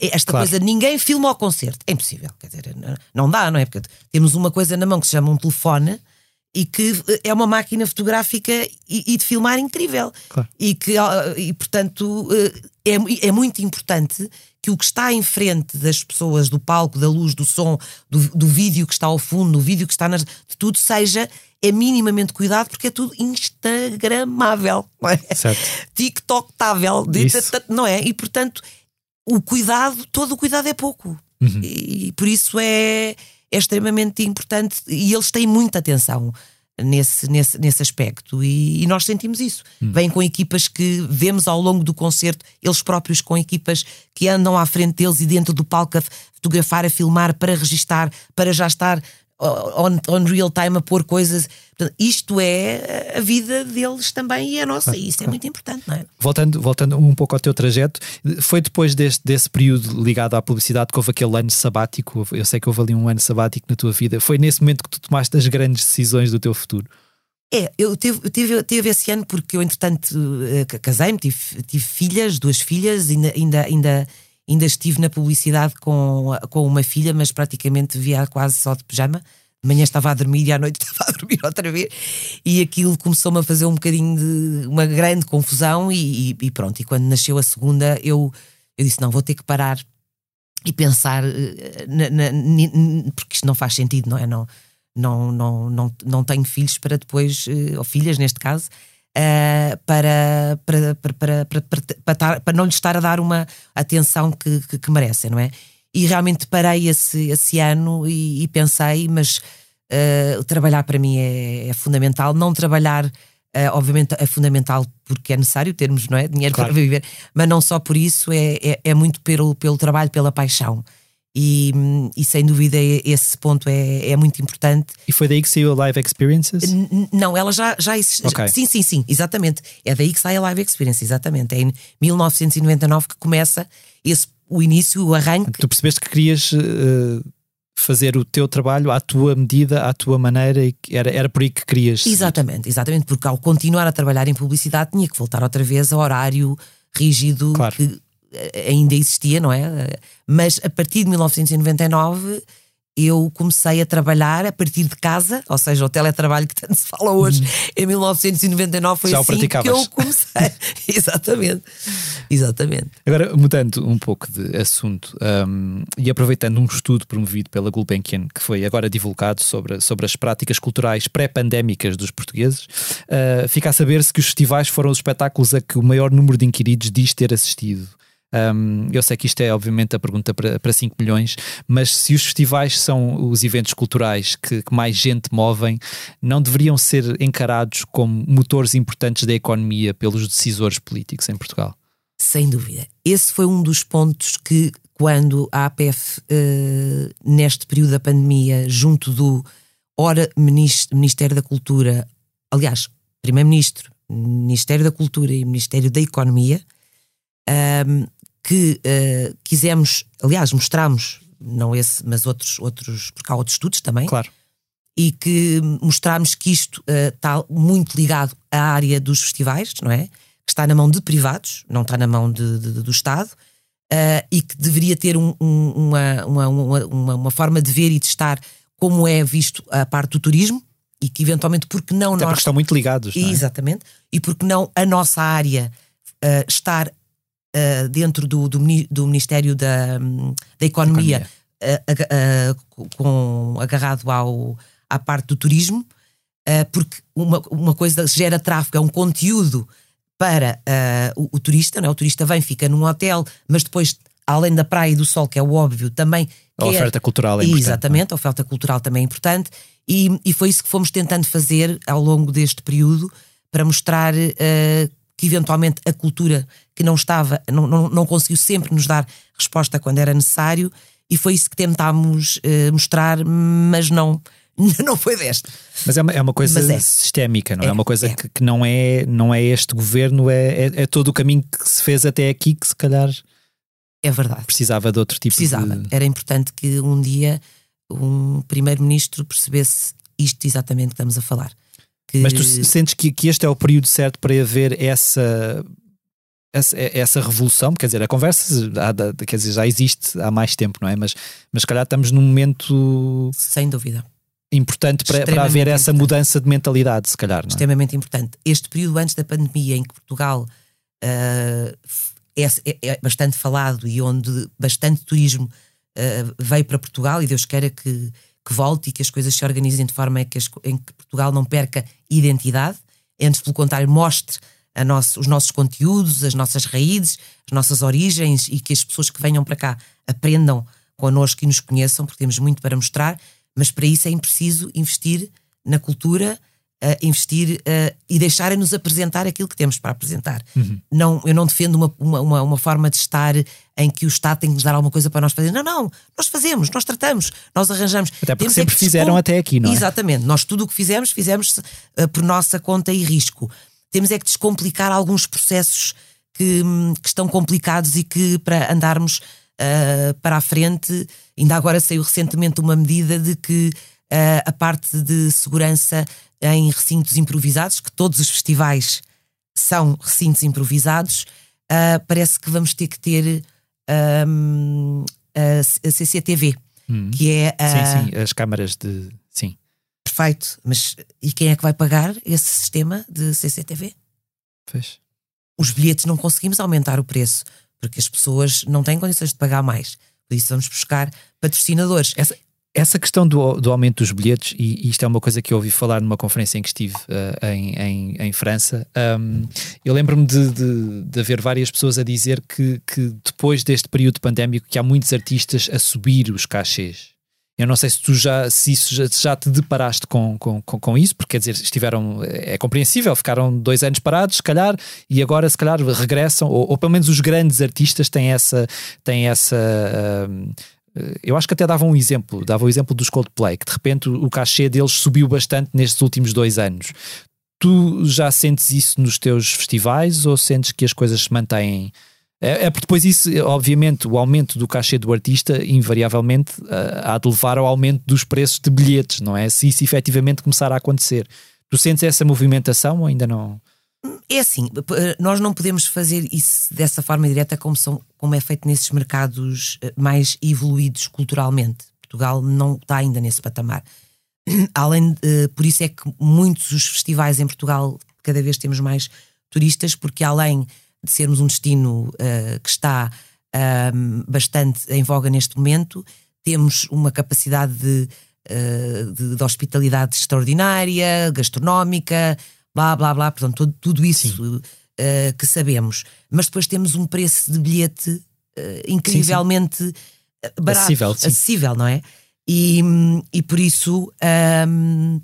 esta claro. coisa, ninguém filma ao concerto. É impossível, quer dizer, não dá, não é? Porque temos uma coisa na mão que se chama um telefone e que é uma máquina fotográfica e, e de filmar incrível. Claro. E que, e, portanto, é, é muito importante que o que está em frente das pessoas, do palco, da luz, do som, do, do vídeo que está ao fundo, do vídeo que está nas. de tudo, seja é minimamente cuidado porque é tudo instagramável, não é? Certo. TikTokável, não é? E portanto o cuidado, todo o cuidado é pouco. Uhum. E, e, por isso é, é extremamente importante e eles têm muita atenção nesse, nesse, nesse aspecto e, e nós sentimos isso. Uhum. Vêm com equipas que vemos ao longo do concerto, eles próprios com equipas que andam à frente deles e dentro do palco a fotografar, a filmar, para registar, para já estar on, on real time a pôr coisas. Portanto, isto é a vida deles também e a nossa, claro, e isso é claro. é muito importante, não é? Voltando, voltando um pouco ao teu trajeto, foi depois deste, desse período ligado à publicidade que houve aquele ano sabático. Eu sei que houve ali um ano sabático na tua vida. Foi nesse momento que tu tomaste as grandes decisões do teu futuro? É, eu tive, eu tive, tive esse ano porque eu, entretanto, eh, casei-me, tive, tive filhas, duas filhas, ainda, ainda, ainda, ainda estive na publicidade com, com uma filha, mas praticamente via quase só de pijama de manhã estava a dormir e à noite estava a dormir outra vez. E aquilo começou-me a fazer um bocadinho de uma grande confusão. E, e, pronto, e quando nasceu a segunda, eu, eu disse: não, vou ter que parar e pensar, eh, na, na, na, porque isto não faz sentido, não é? Não, não, não, não, não tenho filhos para depois, eh, ou filhas neste caso. Eh, para, para, para, para, para, não lhes estar a dar uma atenção que, que, que merecem, não é? E realmente parei esse, esse ano e, e pensei, mas uh, trabalhar para mim é, é fundamental. Não trabalhar, uh, obviamente, é fundamental porque é necessário termos não é? dinheiro claro. para viver, mas não só por isso, é, é, é muito pelo, pelo trabalho, pela paixão. E, e sem dúvida esse ponto é, é muito importante. E foi daí que saiu a Live Experiences? N não, ela já, já existe. Okay. Sim, sim, sim, exatamente. É daí que sai a Live Experience, exatamente. É em 1999 que começa esse o início, o arranque. Tu percebeste que querias uh, fazer o teu trabalho à tua medida, à tua maneira, e era, era por aí que querias. Exatamente, exatamente, porque ao continuar a trabalhar em publicidade tinha que voltar outra vez ao horário rígido claro. que ainda existia, não é? Mas a partir de 1999 eu comecei a trabalhar a partir de casa, ou seja, o teletrabalho que tanto se fala hoje, uhum. em 1999 foi Já assim que eu comecei. Exatamente. Exatamente. Agora, mudando um pouco de assunto um, e aproveitando um estudo promovido pela Gulbenkian, que foi agora divulgado sobre, sobre as práticas culturais pré-pandémicas dos portugueses, uh, fica a saber-se que os festivais foram os espetáculos a que o maior número de inquiridos diz ter assistido. Um, eu sei que isto é, obviamente, a pergunta para, para 5 milhões, mas se os festivais são os eventos culturais que, que, mais gente movem, não deveriam ser encarados como motores importantes da economia pelos decisores políticos em Portugal? Sem dúvida. Esse foi um dos pontos que, quando a APF, eh, neste período da pandemia, junto do ora Ministério da Cultura, aliás, Primeiro-Ministro, Ministério da Cultura e Ministério da Economia, um, que uh, quisemos, aliás, mostramos, não esse, mas outros, outros, porque há outros estudos também. Claro. E que mostramos que isto uh, está muito ligado à área dos festivais, não é? Que está na mão de privados, não está na mão de, de, do Estado, uh, e que deveria ter um, um, uma, uma, uma, uma, forma de ver e de estar como é visto a parte do turismo, e que eventualmente, porque não Até nós. Porque estão muito ligados. É? Exatamente. E porque não a nossa área uh, estar uh, dentro do, do, do, Ministério da, da Economia, Economia. Uh, com, agarrado ao, à parte do turismo, porque uma, uma coisa gera tráfego, é um conteúdo para o, o, turista, não é? o turista vem, fica num hotel, mas depois, além da praia e do sol, que é o óbvio, também. A quer... oferta cultural é importante. Exatamente, a oferta cultural também é importante. E, e foi isso que fomos tentando fazer ao longo deste período para mostrar uh, que eventualmente a cultura que não estava, não, não, não conseguiu sempre nos dar resposta quando era necessário e foi isso que tentámos uh, mostrar, mas não. Não foi desta. Mas é uma, é uma coisa é. sistémica, não é? é uma coisa é. Que, que, não, é, não é este governo, é, é, é, todo o caminho que se fez até aqui que se calhar é verdade. precisava de outro tipo precisava. de. Era importante que um dia um primeiro-ministro percebesse isto exatamente que estamos a falar. Que... Mas tu sentes que, que este é o período certo para haver essa essa, essa, revolução, quer dizer, a conversa quer dizer, já existe há mais tempo, não é? Mas, mas se calhar estamos num momento. Sem dúvida. Importante para, para haver essa importante. mudança de mentalidade, se calhar. Não é? Extremamente importante. Este período antes da pandemia, em que Portugal uh, é, é, é, bastante falado e onde bastante turismo uh, veio para Portugal, e Deus queira que, que volte e que as coisas se organizem de forma em que, as, em que Portugal não perca identidade, antes, pelo contrário, mostre nosso, os nossos conteúdos, as nossas raízes, as nossas origens e que as pessoas que venham para cá aprendam connosco e nos conheçam, porque temos muito para mostrar, mas para isso é preciso investir na cultura, uh, investir uh, e deixarem-nos apresentar aquilo que temos para apresentar. Uhum. Não, eu não defendo uma, uma, uma, forma de estar em que o Estado tem que nos dar alguma coisa para nós fazer. Não, não, nós fazemos, nós tratamos, nós arranjamos. Até porque temos é sempre é fizeram até aqui, não é? Exatamente, nós tudo o que fizemos, fizemos uh, por nossa conta e risco. Temos é que descomplicar alguns processos que, que estão complicados e que para andarmos uh, para a frente, ainda agora saiu recentemente uma medida de que uh, a parte de segurança em recintos improvisados, que todos os festivais são recintos improvisados, uh, parece que vamos ter que ter um, a, CCTV, hum. que é a, sim, sim, as câmaras de Perfeito, mas e quem é que vai pagar esse sistema de CCTV? Pois. Os bilhetes não conseguimos aumentar o preço porque as pessoas não têm condições de pagar mais. Por isso vamos buscar patrocinadores. Essa, essa questão do, do aumento dos bilhetes, e isto é uma coisa que eu ouvi falar numa conferência em que estive uh, em, em, em, França, um, eu lembro-me de, de, de, haver várias pessoas a dizer que, que depois deste período pandémico que há muitos artistas a subir os cachês. Eu não sei se tu já, se isso já, já te deparaste com, com, com, com, isso, porque quer dizer, estiveram, é compreensível, ficaram dois anos parados, se calhar, e agora se calhar regressam, ou, ou pelo menos os grandes artistas têm essa, têm essa uh, eu acho que até dava um exemplo, dava o exemplo dos Coldplay, que de repente o cachê deles subiu bastante nestes últimos dois anos. Tu já sentes isso nos teus festivais ou sentes que as coisas se mantêm é, é porque depois isso, obviamente, o aumento do cachê do artista, invariavelmente, uh, há de levar ao aumento dos preços de bilhetes, não é? Se isso efetivamente começar a acontecer. Tu sentes essa movimentação ou ainda não? É assim, nós não podemos fazer isso dessa forma direta como, são, como é feito nesses mercados eh, mais evoluídos culturalmente. Portugal não está ainda nesse patamar. Além, uh, por isso é que muitos dos festivais em Portugal cada vez temos mais turistas, porque além de sermos um destino uh, que está bastante em voga neste momento, temos uma capacidade de, uh, de, de, hospitalidade extraordinária, gastronómica, blá blá blá, portanto, todo, tudo isso uh, que sabemos. Mas depois temos um preço de bilhete incrivelmente sim, sim. barato, acessível, acessível, não é? E, e por isso um,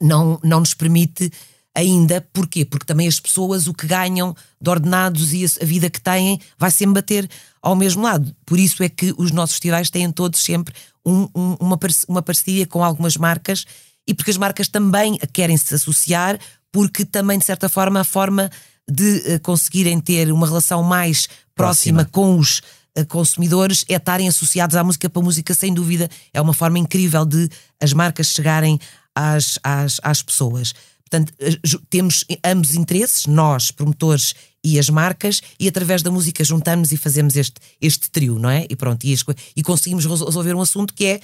não, não nos permite ainda. Porquê? Porque também as pessoas o que ganham de ordenados e a vida que têm vai sempre bater ao mesmo lado. Por isso é que os nossos festivais têm todos sempre um, um, uma, uma parceria com algumas marcas e porque as marcas também querem se associar, porque também, de certa forma, a forma de uh, conseguirem ter uma relação mais próxima, próxima. com os uh, consumidores é estarem associados à música, para a música, sem dúvida, é uma forma incrível de as marcas chegarem às, às, às pessoas. Portanto, eh, temos ambos interesses, nós, promotores e as marcas, e através da música juntamos e fazemos este, este trio, não é? E pronto, e, e conseguimos resolver um assunto que é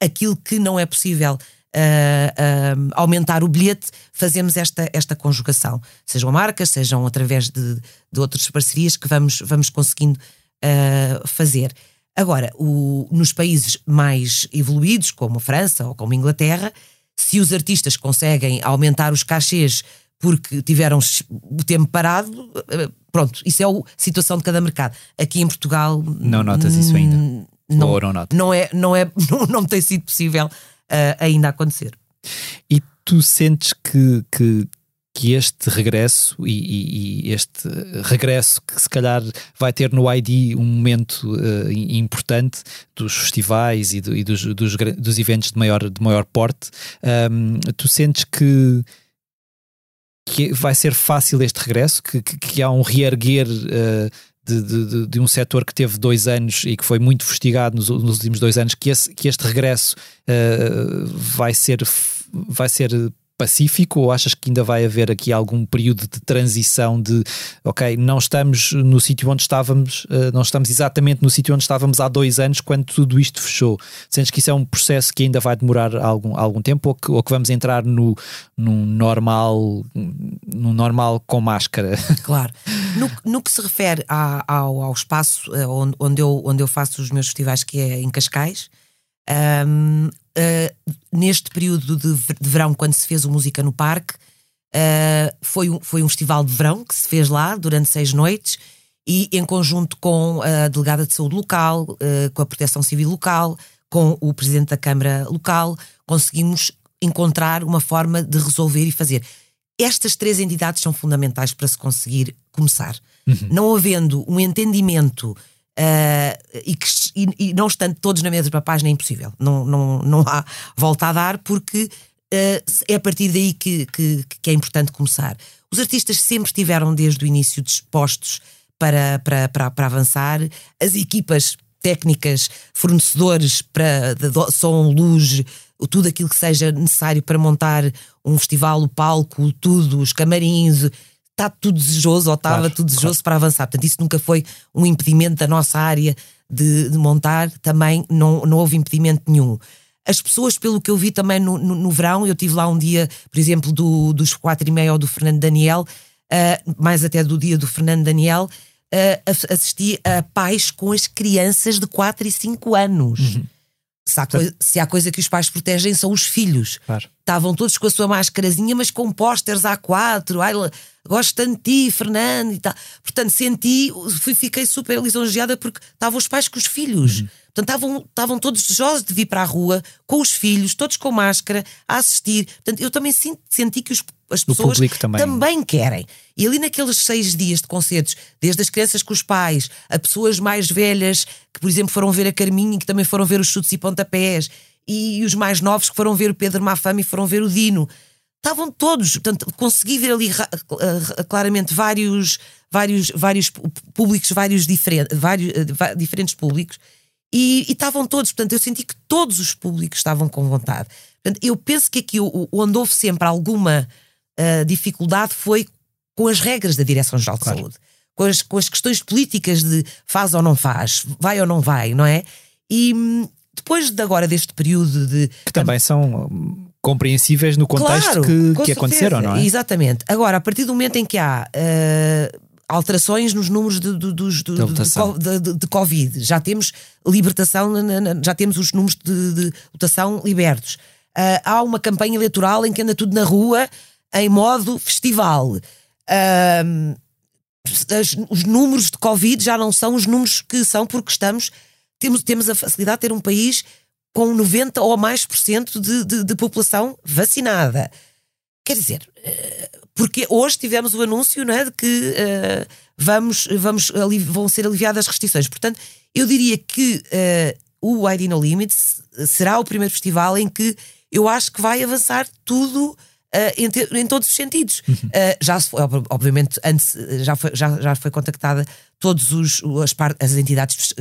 aquilo que não é possível Uh, aumentar o bilhete, fazemos esta, esta conjugação. Sejam marcas, sejam através de, de outras parcerias que vamos, vamos conseguindo uh, fazer. Agora, o, nos países mais evoluídos, como a França ou como a Inglaterra, se os artistas conseguem aumentar os cachês porque tiveram o tempo parado, eh, pronto, isso é a situação de cada mercado. Aqui em Portugal. Não notas isso ainda? Não, Ou não, notas? não é, não é, não, não tem sido possível uh, ainda acontecer. E tu sentes que, que que este regresso e, e, e, este regresso que se calhar vai ter no ID um momento uh, importante dos festivais e, do, e dos, dos, dos, eventos de maior, de maior porte, um, tu sentes que que vai ser fácil este regresso, que, que, que há um reerguer uh, de, de, de, um setor que teve dois anos e que foi muito fustigado nos, nos últimos dois anos, que, esse, que este regresso uh, vai ser vai ser pacífico ou achas que ainda vai haver aqui algum período de transição de ok, não estamos no sítio onde estávamos, uh, não estamos exatamente no sítio onde estávamos há dois anos quando tudo isto fechou. Sentes que isso é um processo que ainda vai demorar algum, algum tempo ou que, ou que vamos entrar no, no normal no normal com máscara? Claro. No, no que se refere a, ao, ao espaço uh, onde, onde, eu, onde eu faço os meus festivais, que é em Cascais, um, uh, neste período de, de, verão, quando se fez o Música no Parque, uh, foi, um, foi um festival de verão que se fez lá durante seis noites e em conjunto com a delegada de saúde local, uh, com a proteção civil local, com o presidente da Câmara local, conseguimos encontrar uma forma de resolver e fazer. Estas três entidades são fundamentais para se conseguir começar. Uhum. Não havendo um entendimento Uh, e, que, e, e, não estando todos na mesma página é impossível. Não, não, não há volta a dar, porque uh, é a partir daí que, que, que, é importante começar. Os artistas sempre estiveram desde o início dispostos para, para, para, para avançar, as equipas técnicas, fornecedores para de, de, som, luz, tudo aquilo que seja necessário para montar um festival, o palco, tudo, os camarins está tudo desejoso ou estava claro, tudo desejoso claro. para avançar. Portanto, isso nunca foi um impedimento da nossa área de, de, montar, também não, não houve impedimento nenhum. As pessoas, pelo que eu vi também no, no, no verão, eu tive lá um dia, por exemplo, do, dos quatro e meia ou do Fernando Daniel, uh, mais até do dia do Fernando Daniel, uh, assisti a pais com as crianças de 4 e 5 anos. Uhum. Se há, coisa, se há, coisa, que os pais protegem são os filhos. Claro. Estavam todos com a sua máscarazinha, mas com pósteres A4. Ai, gosto tanto de ti, Fernando e tal. Portanto, senti, fui, fiquei super lisonjeada porque estavam os pais com os filhos. Uhum. Portanto, estavam, estavam todos desejosos de vir para a rua, com os filhos, todos com máscara, a assistir. Portanto, eu também senti, senti que os, as pessoas também. também. querem. E ali naqueles seis dias de concertos, desde as crianças com os pais, a pessoas mais velhas, que por exemplo foram ver a Carminha, que também foram ver os chutes e pontapés, e os mais novos que foram ver o Pedro Mafama e foram ver o Dino estavam todos, portanto, consegui ver ali claramente vários, vários, vários públicos, vários, diferen, vários uh, diferentes públicos, e, estavam todos, portanto, eu senti que todos os públicos estavam com vontade. Portanto, eu penso que aqui onde houve sempre alguma uh, dificuldade foi com as regras da Direção-Geral de claro. Saúde, com as, com as questões políticas de faz ou não faz, vai ou não vai, não é? E hum, depois de agora deste período de. Que também são compreensíveis no contexto claro, que, que aconteceram, não é? Exatamente. Agora, a partir do momento em que há uh, alterações nos números de, de, de, de, de, Covid, já temos libertação, já temos os números de, votação libertos. Uh, há uma campanha eleitoral em que anda tudo na rua em modo festival. Uh, as, os números de Covid já não são os números que são porque estamos temos, temos a facilidade de ter um país com 90 ou mais por cento de, de, de população vacinada. Quer dizer, eh, porque hoje tivemos o anúncio não é, de que uh, vamos, vamos, vão ser aliviadas as restrições. Portanto, eu diria que uh, o ID No Limits será o primeiro festival em que eu acho que vai avançar tudo uh, em, te, em, todos os sentidos. Uhum. já foi, obviamente, antes já foi, já, já foi contactada todas as, entidades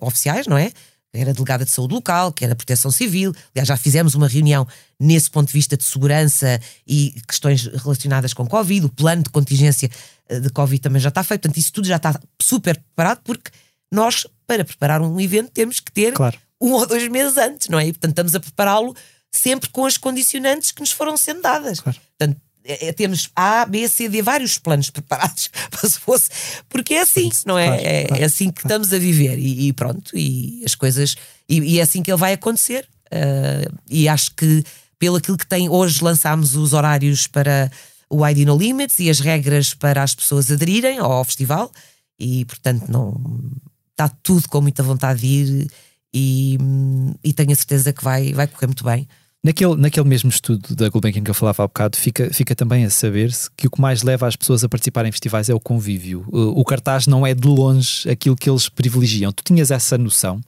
oficiais, não é? era delegada de saúde local, que era proteção civil. Aliás, já fizemos uma reunião nesse ponto de vista de segurança e questões relacionadas com Covid. O plano de contingência eh, de Covid também já está feito. Portanto, isso tudo já está super preparado, porque nós, para preparar um evento, temos que ter claro. um ou dois meses antes, não é? E, portanto, estamos a prepará-lo sempre com as condicionantes que nos foram sendo dadas. Claro. Portanto, é, é, temos A, B, C, D, vários planos preparados para se fosse, porque é assim, não é? É, é assim que estamos a viver e, e pronto, e as coisas, e, e, é assim que ele vai acontecer. Uh, e acho que, pelo aquilo que tem, hoje lançámos os horários para o ID No Limits e as regras para as pessoas aderirem ao festival, e portanto, não está tudo com muita vontade de ir e, e tenho a certeza que vai, vai correr muito bem Naquele, naquele mesmo estudo da Gulbenkian que eu falava há bocado, fica, fica também a saber-se que o que mais leva as pessoas a participar em festivais é o convívio. O, o cartaz não é de longe aquilo que eles privilegiam. Tu tinhas essa noção?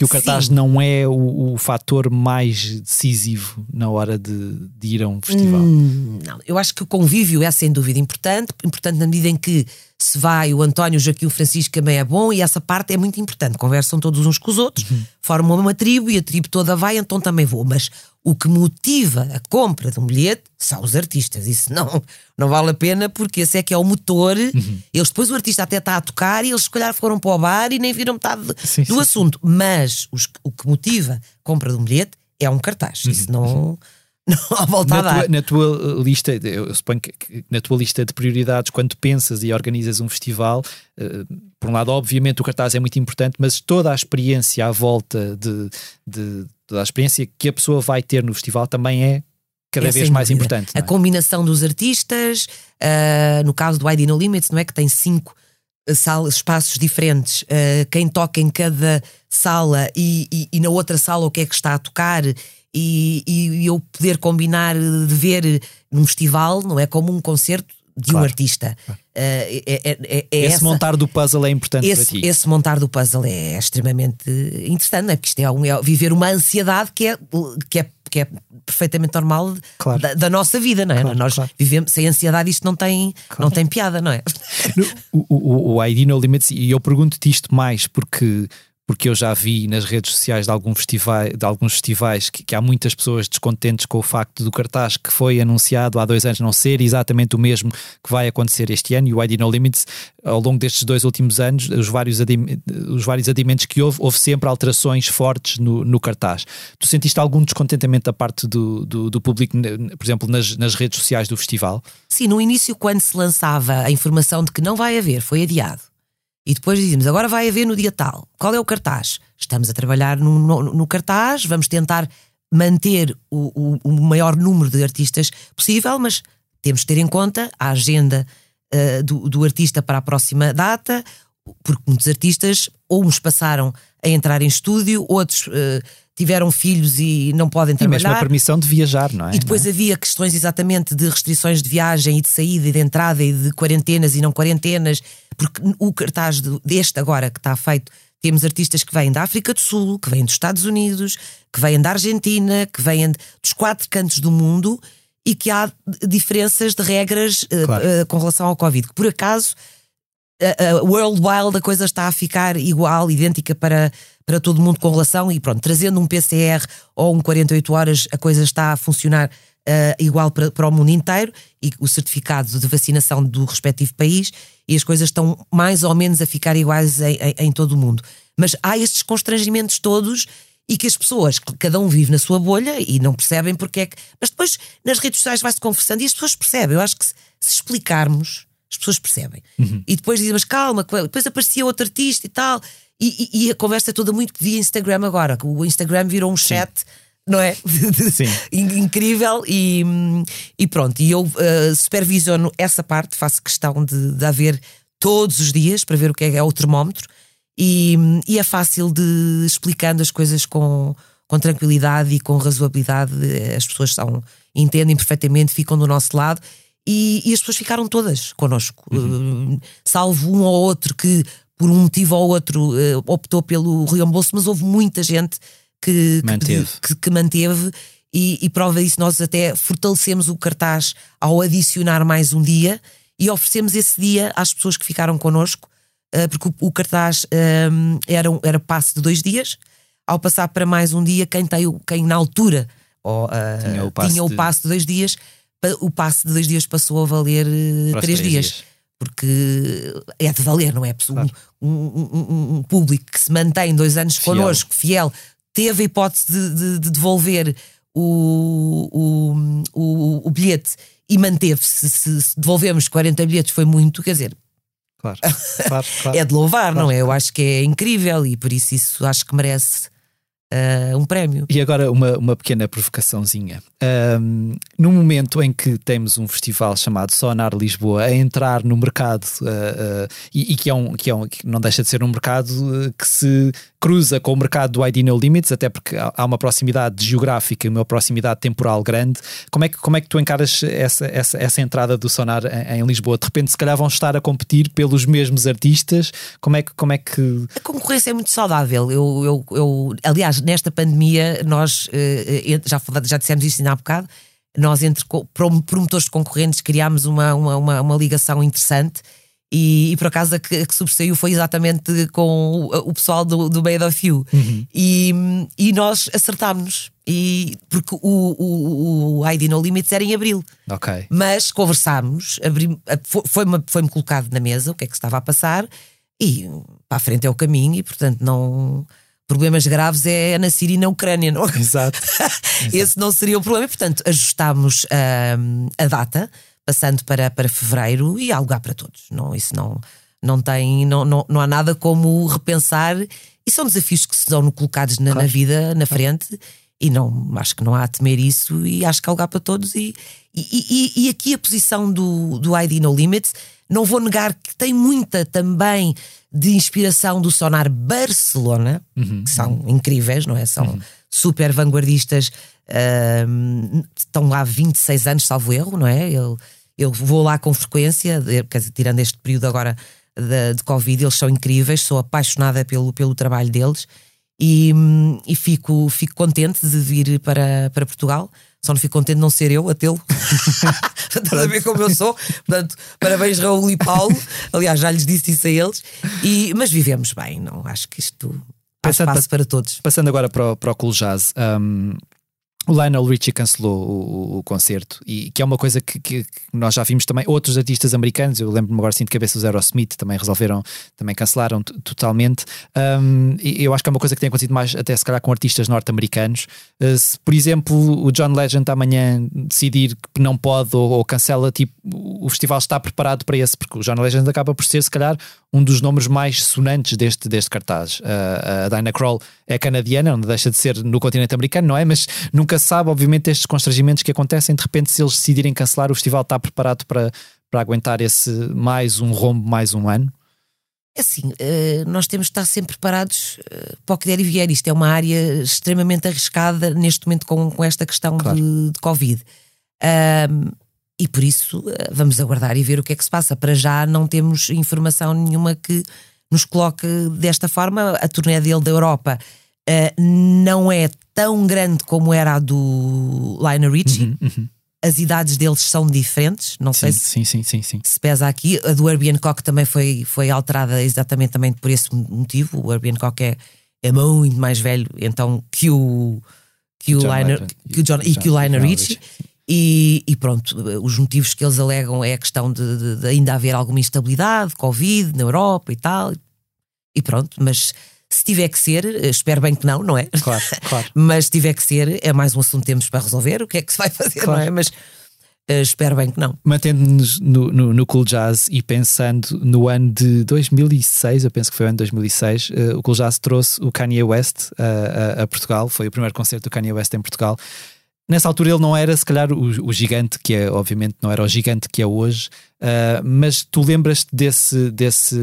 que o cartaz Sim. não é o, o fator mais decisivo na hora de, de ir a um festival? Hum, não, eu acho que o convívio é sem dúvida importante, importante na medida em que se vai o António, o Joaquim, o Francisco também é bom e essa parte é muito importante. Conversam todos uns com os outros, uhum. formam uma tribo e a tribo toda vai, então também vou. Mas o que motiva a compra de um bilhete são os artistas. Isso não, não vale a pena porque esse é que é o motor. Uhum. Eles depois o artista até está a tocar e eles se calhar foram para o bar e nem viram metade sim, do sim, assunto. Mas os, o que motiva a compra de um bilhete é um cartaz. Uhum. Isso não. Não há volta na a dar. Tua, na tua uh, lista, eu suponho que na tua lista de prioridades, quando pensas e organizas um festival, uh, por um lado, obviamente, o cartaz é muito importante, mas toda a experiência à volta de, de toda a experiência que a pessoa vai ter no festival também é cada é vez mais dúvida. importante. A é? combinação dos artistas, uh, no caso do ID No Limits, não é que tem cinco uh, salas, espaços diferentes, uh, quem toca em cada sala e, e, e, na outra sala o que é que está a tocar. E, e eu poder combinar de ver num festival, não é como um concerto de claro. um artista. Uh, é, é, é, é esse essa, montar do puzzle é importante esse, para ti. Esse montar do puzzle é extremamente interessante, não é? porque isto é, um, é viver uma ansiedade que é, que é, que é perfeitamente normal claro. da, da, nossa vida, não é? Claro, Nós claro. vivemos sem ansiedade, isto não tem, não tem piada, não é? o, o, o ID No Limits, e eu pergunto-te isto mais porque porque eu já vi nas redes sociais de, algum festival, de alguns festivais que, que, há muitas pessoas descontentes com o facto do cartaz que foi anunciado há dois anos não ser exatamente o mesmo que vai acontecer este ano e o ID No Limits, ao longo destes dois últimos anos, os vários, os vários adimentos que houve, houve sempre alterações fortes no, no cartaz. Tu sentiste algum descontentamento da parte do, do, do público, por exemplo, nas, nas redes sociais do festival? Sim, no início, quando se lançava a informação de que não vai haver, foi adiado e depois dizemos, agora vai haver no dia tal. Qual é o cartaz? Estamos a trabalhar no, no, no cartaz, vamos tentar manter o, o, o, maior número de artistas possível, mas temos de ter em conta a agenda uh, do, do, artista para a próxima data, porque muitos artistas, ou uns passaram a entrar em estúdio, outros uh, tiveram filhos e não podem trabalhar. E mesmo a permissão de viajar, não é? E depois é? havia questões exatamente de restrições de viagem e de saída e de entrada e de quarentenas e não quarentenas porque o cartaz deste agora que está feito, temos artistas que vêm da África do Sul, que vêm dos Estados Unidos, que vêm da Argentina, que vêm dos quatro cantos do mundo e que há diferenças de regras eh, claro. uh, uh, com relação ao Covid. Que por acaso, uh, worldwide, a coisa está a ficar igual, idêntica para, para todo mundo com relação, e pronto, trazendo um PCR ou um 48 horas, a coisa está a funcionar uh, igual para, para o mundo inteiro e o certificado de vacinação do respectivo país e as coisas estão mais ou menos a ficar iguais em, em, em todo o mundo. Mas há estes constrangimentos todos e que as pessoas, cada um vive na sua bolha e não percebem porque é que. Mas depois nas redes sociais vai-se conversando e as pessoas percebem. Eu acho que se, se explicarmos, as pessoas percebem. Uhum. E depois dizem, mas calma, depois aparecia outro artista e tal. E, e, e a conversa é toda muito via Instagram agora. O Instagram virou um chat. Sim não é? Sim. Incrível e, e pronto. E eu uh, supervisiono essa parte, faço questão de, de haver todos os dias para ver o que é, é o termómetro e, e é fácil de explicando as coisas com, com tranquilidade e com razoabilidade. As pessoas são, entendem perfeitamente, ficam do nosso lado. E, e as pessoas ficaram todas connosco, uhum. uh, salvo um ou outro que, por um motivo ou outro, uh, optou pelo reembolso, mas houve muita gente que manteve, que, que manteve e, e, prova disso, nós até fortalecemos o cartaz ao adicionar mais um dia e oferecemos esse dia às pessoas que ficaram connosco, uh, porque o, o cartaz um, era, era passe de dois dias. Ao passar para mais um dia, quem, tem, quem na altura uh, tinha, o passe, tinha o passe de... de dois dias, o passe de dois dias passou a valer três, três, dias. dias porque é de valer, não é? Claro. Um, um, um, público que se mantém dois anos fiel. connosco, fiel, teve a hipótese de, de, de devolver o, o, o, o, bilhete e manteve-se. Se, se devolvemos 40 bilhetes foi muito, quer dizer. Claro, claro, claro é de louvar, não é? Eu acho que é incrível e por isso isso acho que merece uh, um prémio. E agora uma, uma pequena provocaçãozinha. Um, no momento em que temos um festival chamado Sonar Lisboa a entrar no mercado uh, uh, e, e, que, é um, que, é um, que não deixa de ser um mercado que se cruza com o mercado do ID No Limits, até porque há uma proximidade geográfica e uma proximidade temporal grande. Como é que, como é que tu encaras essa, essa, essa entrada do Sonar em, em Lisboa? De repente, se calhar vão estar a competir pelos mesmos artistas. Como é que. Como é que... A concorrência é muito saudável. Eu, eu, eu aliás, nesta pandemia, nós uh, já, já dissemos isso ainda há bocado nós entre promotores concorrentes criámos uma, uma, uma, uma ligação interessante e, e, por acaso a que, a que sobressaiu foi exatamente com o, o pessoal do, do Made of You uhum. e, e nós acertámos e porque o, o, o ID No Limits era em abril okay. mas conversámos foi-me foi colocado na mesa o que é que estava a passar e para a frente é o caminho e portanto não problemas graves é na Síria e na Ucrânia, não? Exato. Esse não seria o problema. Portanto, ajustámos uh, a data, passando para, para fevereiro e há lugar para todos. Não, isso não, não tem, não, não, não há nada como repensar. E são desafios que se dão colocados na, claro. na vida, na frente. E não, acho que não há a temer isso e acho que há lugar para todos. E, e, e, e aqui a posição do, do ID No Limits, não vou negar que tem muita também de inspiração do Sonar Barcelona, uhum, que são uhum. incríveis, não é? São uhum. Super vanguardistas, uh, estão lá há 26 anos, salvo erro, não é? Eu, eu vou lá com frequência, dizer, tirando este período agora de, de Covid, eles são incríveis, sou apaixonada pelo, pelo trabalho deles e, e fico, fico contente de vir para, para Portugal. Só não fico contente de não ser eu a tê-lo. Estás a ver como eu sou? Portanto, parabéns, Raul e Paulo. Aliás, já lhes disse isso a eles. E, mas vivemos bem, não? Acho que isto há espaço para todos. Passando agora para o, para o Cool Jazz. Um, o Lionel Richie cancelou o, o, concerto e que é uma coisa que, que, que, nós já vimos também outros artistas americanos, eu lembro-me agora assim de cabeça os Aerosmith também resolveram, também cancelaram totalmente um, eu acho que é uma coisa que tem acontecido mais até se calhar com artistas norte-americanos uh, se por exemplo o John Legend amanhã decidir que não pode ou, ou, cancela, tipo o festival está preparado para esse, porque o John Legend acaba por ser se calhar um dos nomes mais sonantes deste, deste cartaz. Uh, a Dinah Kroll é canadiana, não deixa de ser no continente americano, não é? Mas nunca se sabe, obviamente, estes constrangimentos que acontecem. De repente, se eles decidirem cancelar, o festival está preparado para, para aguentar esse mais um rombo, mais um ano? É assim, uh, nós temos de estar sempre preparados uh, para o que der e vier. Isto é uma área extremamente arriscada neste momento com, com esta questão claro. de, de, Covid. E por isso eh, vamos aguardar e ver o que é que se passa. Para já não temos informação nenhuma que nos coloque desta forma. A turnê dele da Europa uh, não é tão grande como era a do Lionel Richie. Uhum, uhum. As idades deles são diferentes, não sim, sei se, sim, sim, sim, sim. se pesa aqui. A do Herbie Hancock também foi, foi alterada exatamente também por esse motivo. O Herbie Hancock é, é muito mais velho então que o que o Lionel, que o John, e que o Lionel Richie. E, e, pronto, os motivos que eles alegam é a questão de, de, de, ainda haver alguma instabilidade, Covid na Europa e tal. E pronto, mas se tiver que ser, espero bem que não, não é? Claro, claro. mas se tiver que ser, é mais um assunto que temos para resolver. O que é que se vai fazer, claro. não é? Mas uh, espero bem que não. Mantendo-nos no, no, no, Cool Jazz e pensando no ano de 2006, eu penso que foi o ano de 2006, uh, eh, o Cool Jazz trouxe o Kanye West uh, a, a Portugal. Foi o primeiro concerto do Kanye West em Portugal. Nessa altura ele não era, se calhar, o, o, gigante que é, obviamente, não era o gigante que é hoje, uh, mas tu lembras-te desse, desse,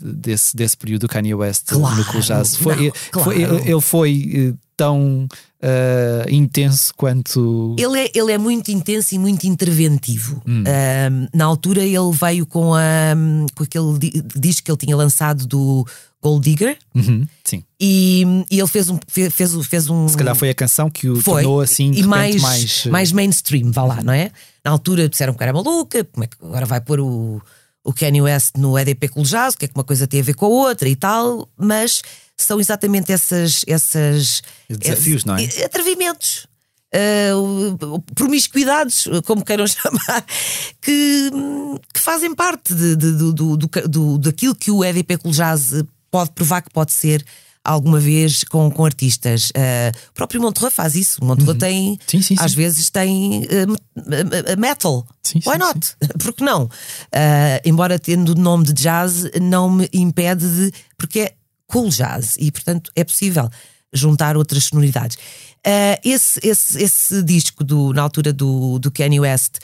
desse, desse período do Kanye West claro, no Cool Jazz? Foi, não, claro. foi, ele, ele foi eh, tão uh, intenso quanto. Ele é, ele é muito intenso e muito interventivo. Hum. Uh, na altura ele veio com, a, com aquele disco que ele tinha lançado do Gold Digger. Uhum, sim. E, e, ele fez um, fez, fez um. Se calhar foi a canção que o foi, tornou assim e mais, mais, eh, mais mainstream, vá lá, não é? Na altura disseram que era maluca, como é que agora vai pôr o, o Kanye West no EDP Cool Jazz, o que é que uma coisa tem a ver com a outra e tal, mas são exatamente essas. essas Desafios, não é? Atrevimentos. Uh, promiscuidades, como queiram chamar, que, que fazem parte de, de, do, do, do, daquilo que o EDP Cool Jazz pode provar que pode ser alguma vez com, com artistas. Uh, o próprio Montreux faz isso. O Montreux uhum. tem, sim, sim, às sim. vezes, tem uh, metal. Why not? Porque não? Uh, embora tendo o nome de jazz, não me impede de. Porque é cool jazz e, portanto, é possível juntar outras sonoridades. esse, esse, esse disco do, na altura do, do Kanye West.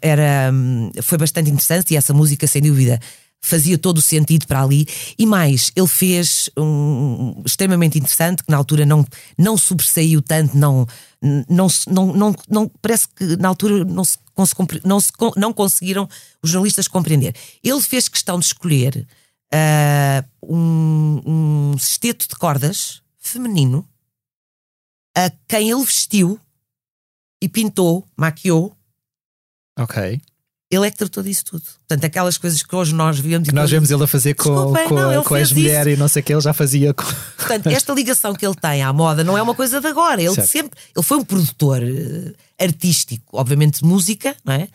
era, um, foi bastante interessante e essa música, sem dúvida, fazia todo o sentido para ali. E mais, ele fez um extremamente interessante, que na altura não, não sobressaiu tanto, não, não, não, não, não parece que na altura não se, não, se, não conseguiram os jornalistas compreender. Ele fez questão de escolher uh, um, um de cordas feminino a quem ele vestiu e pintou, maquiou. Ok ele é que tratou disso tudo. Portanto, aquelas coisas que hoje nós vemos. Que nós vemos ele a fazer com, com, não, com as mulheres e não sei o que, ele já fazia com. Portanto, esta ligação que ele tem à moda não é uma coisa de agora. Ele certo. sempre. Ele foi um produtor uh, artístico, obviamente de música, não é?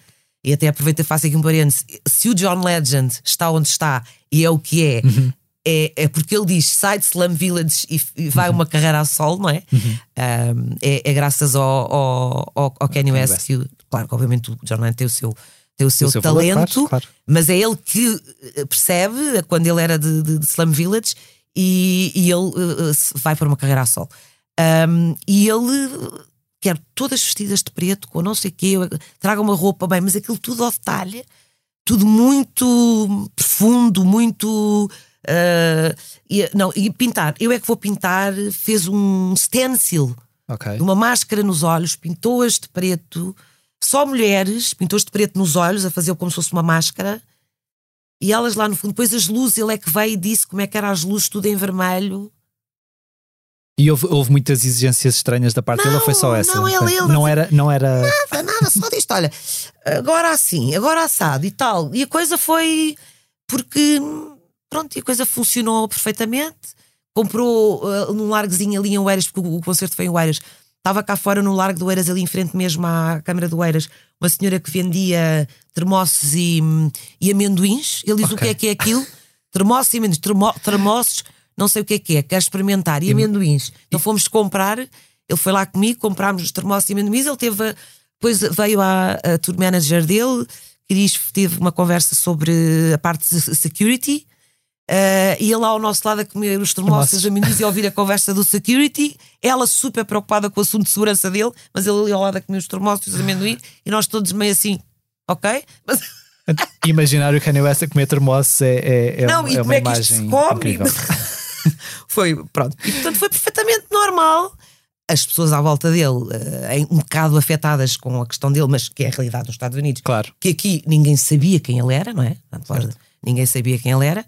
E até aproveito e faço aqui um parênteses. Se o John Legend está onde está e é o que é, uhum. é, é, porque ele diz sai de Slum Village e, e vai uhum. uma carreira a sol, não é? Uhum. Um, é, é, graças ao, ao, ao, ao Kanye West, que, claro que obviamente o John Legend tem o seu tem o seu, o seu talento, valor, claro, claro. mas é ele que eh, percebe quando ele era de, de, de Slum Village e, e ele uh, vai para uma carreira a sol. Um, e ele quer todas vestidas de preto, com não sei o quê, traga uma roupa bem, mas aquilo tudo ao detalhe, tudo muito profundo, muito. Uh, e, não, e pintar, eu é que vou pintar, fez um stencil, okay. uma máscara nos olhos, pintou-as de preto só mulheres, pintou de preto nos olhos, a fazer como se fosse uma máscara. E elas lá no fundo, depois as luzes, ele é que veio e disse como é que eram as luzes, tudo em vermelho. E houve, houve muitas exigências estranhas da parte dele ou foi só essa? Não, ele, ele, não era, não era. Nada, nada, só disto, olha, agora assim, agora assado e tal. E a coisa foi porque, pronto, e a coisa funcionou perfeitamente. Comprou uh, num largozinho ali em Oeiras, porque o, o concerto foi em Oeiras Estava cá fora no Largo do Eiras, ali em frente mesmo à Câmara do Eiras, uma senhora que vendia termossos e, e amendoins. Ele diz okay. o que é que é aquilo? termossos e amendoins, termo, termossos, não sei o que é que é, quer experimentar. E, e amendoins. Então fomos comprar, ele foi lá comigo, comprámos os termossos e amendoins. Ele teve, depois veio a, a tour manager dele, que diz teve uma conversa sobre a parte de security Uh, e ele lá ao nosso lado a comer os termossos de amendoins e a ouvir a conversa do security. Ela super preocupada com o assunto de segurança dele, mas ele ali ao lado a comer os termossos de amendoins e nós todos meio assim, ok? Mas... Imaginar o Kanye West a comer termossos é, é, é, Não, é uma é imagem incrível. foi, pronto. E portanto foi perfeitamente normal. As pessoas à volta dele, uh, um bocado afetadas com a questão dele, mas que é a realidade nos Estados Unidos. Claro. Que aqui ninguém sabia quem ele era, não é? Portanto, ninguém sabia quem ele era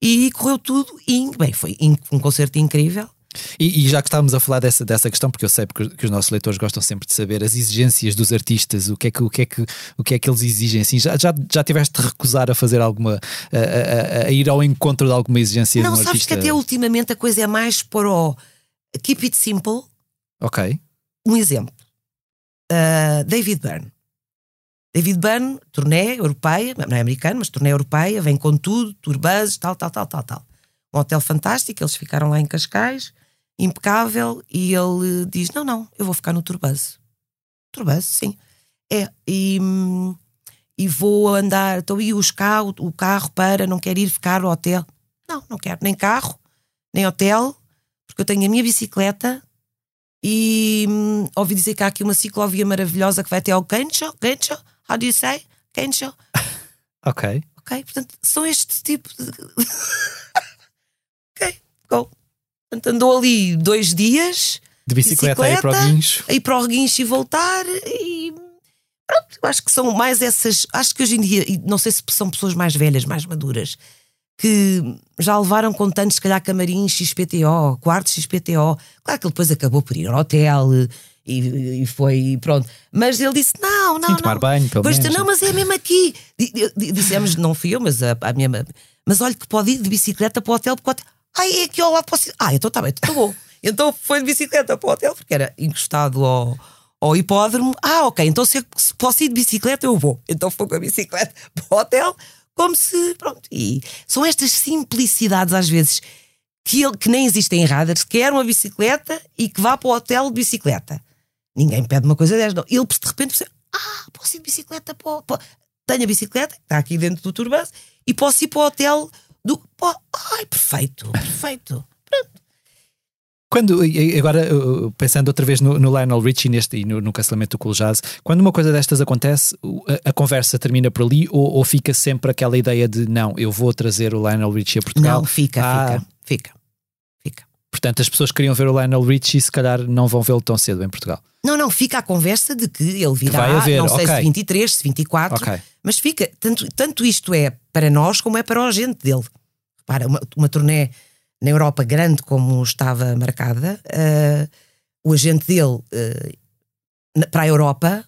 e correu tudo e bem, foi um concerto incrível. E, e, já que estávamos a falar dessa, dessa questão, porque eu sei porque, que os nossos leitores gostam sempre de saber as exigências dos artistas, o que é que, o que, é que, o que, é que eles exigem, assim, já, já, já tiveste de recusar a fazer alguma, a, a, a, ir ao encontro de alguma exigência Não, de um sabes artista? que até ultimamente a coisa é mais para o keep it simple. Ok. Um exemplo. Uh, David Byrne. David Byrne, turnê europeia, não é americano, mas turnê europeia, vem com tudo, turbuses, tal, tal, tal, tal, tal. Um hotel fantástico, eles ficaram lá em Cascais, impecável, e ele diz: Não, não, eu vou ficar no Turbase. Turbase, sim. É, e, e vou andar, então e os carro, o carro para, não quer ir ficar no hotel. Não, não quero nem carro, nem hotel, porque eu tenho a minha bicicleta e hum, ouvi dizer que há aqui uma ciclovia maravilhosa que vai até ao Gancho, Gancho, How do you say? Kencho? ok. Ok, portanto, são este tipo de. ok, go. Andou ali dois dias. De bicicleta, bicicleta aí para o guincho. Aí para o guincho e voltar e. Pronto, eu acho que são mais essas. Acho que hoje em dia, não sei se são pessoas mais velhas, mais maduras, que já levaram com tantos, se calhar, camarins XPTO, quartos XPTO. Claro que ele depois acabou por ir ao hotel e, e foi pronto. Mas ele disse: Não, não. Sim, tomar não. banho, pelo menos. Não, mas é mesmo aqui. Dissemos, não fui eu, mas a, a minha. Mas olha que pode ir de bicicleta para o hotel, porque o hotel. Ai, é aqui ao lado posso ir. Ah, então está bem, está bom. Então foi de bicicleta para o hotel, porque era encostado ao, ao hipódromo. Ah, ok, então se, se posso ir de bicicleta, eu vou. Então foi com a bicicleta para o hotel, como se. Pronto. E são estas simplicidades às vezes que, ele, que nem existem em radars, quer uma bicicleta e que vá para o hotel de bicicleta. Ninguém pede uma coisa desta. Ele de repente pensa: Ah, posso ir de bicicleta para, para... Tenho a bicicleta, está aqui dentro do turbante, e posso ir para o hotel do. Ai, perfeito, perfeito. Pronto. Quando, agora pensando outra vez no, no Lionel Richie neste, e no, no cancelamento do Cool Jazz, quando uma coisa destas acontece, a, a conversa termina por ali ou, ou, fica sempre aquela ideia de não, eu vou trazer o Lionel Richie a Portugal? Não, fica, ah, fica, fica, fica. Portanto, as pessoas que queriam ver o Lionel Richie e se calhar não vão vê-lo tão cedo em Portugal. Não, não, fica a conversa de que ele virá, que vai haver. não sei okay. se 23, se 24, okay. mas fica, tanto, tanto isto é para nós como é para o agente dele. Repara, uma, uma turnê na Europa grande como estava marcada, uh, o agente dele uh, para a Europa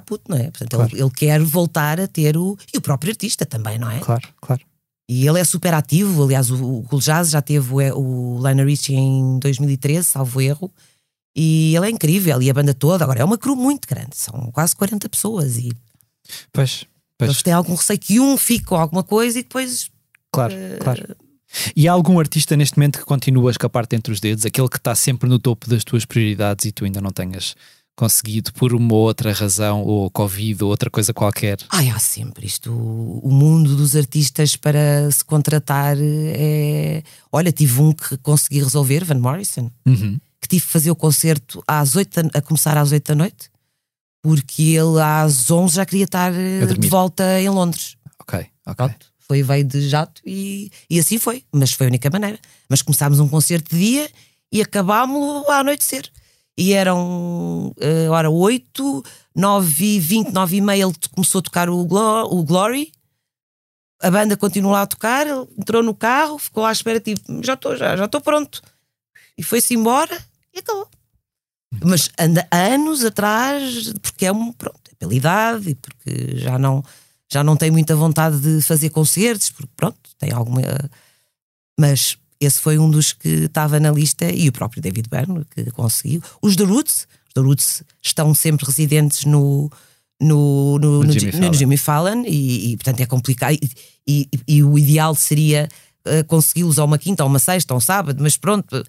puto, não é? Portanto, claro. ele, ele, quer voltar a ter o. E o próprio artista também, não é? Claro, claro. E ele é super ativo, aliás, o, o Cool Jazz já teve o, o Lionel Richie em 2013, salvo erro, e ele é incrível, e a banda toda, agora é uma crew muito grande, são quase 40 pessoas, e pois, pois. eles têm algum receio que um fique com alguma coisa e depois. Claro, uh, claro. E há algum artista neste momento que continua a escapar-te entre os dedos, aquele que está sempre no topo das tuas prioridades e tu ainda não tenhas conseguido por uma outra razão, ou Covid, ou outra coisa qualquer? Ai, há sempre isto. O mundo dos artistas para se contratar é. Olha, tive um que consegui resolver, Van Morrison, uhum. que tive que fazer o concerto às 8 a começar às 8 da noite, porque ele às 11 já queria estar eh, de volta em Londres. Ok, ok. Pronto. Foi, veio de jato e, e assim foi, mas foi a única maneira. Mas começámos um concerto de dia e acabámos a anoitecer. E eram, uh, ora, 8, 9 e 20, 9 e meia ele começou a tocar o, o Glory. A banda continuou lá a tocar, ele entrou no carro, ficou à espera, tipo, já estou, já estou pronto. E foi-se embora e acabou. Mas anda anos atrás, porque é um, pronto, é pela idade e porque já não já não tem muita vontade de fazer concertos, porque pronto, tem alguma. Mas esse foi um dos que estava na lista e o próprio David Byrne que conseguiu. Os The Roots, os The Roots estão sempre residentes no, no, no, no, Jimmy, Fallon. Jimmy Fallon e, e, portanto é complicado. E, e, e o ideal seria uh, consegui-los a uma quinta, a uma sexta, a um sábado, mas pronto.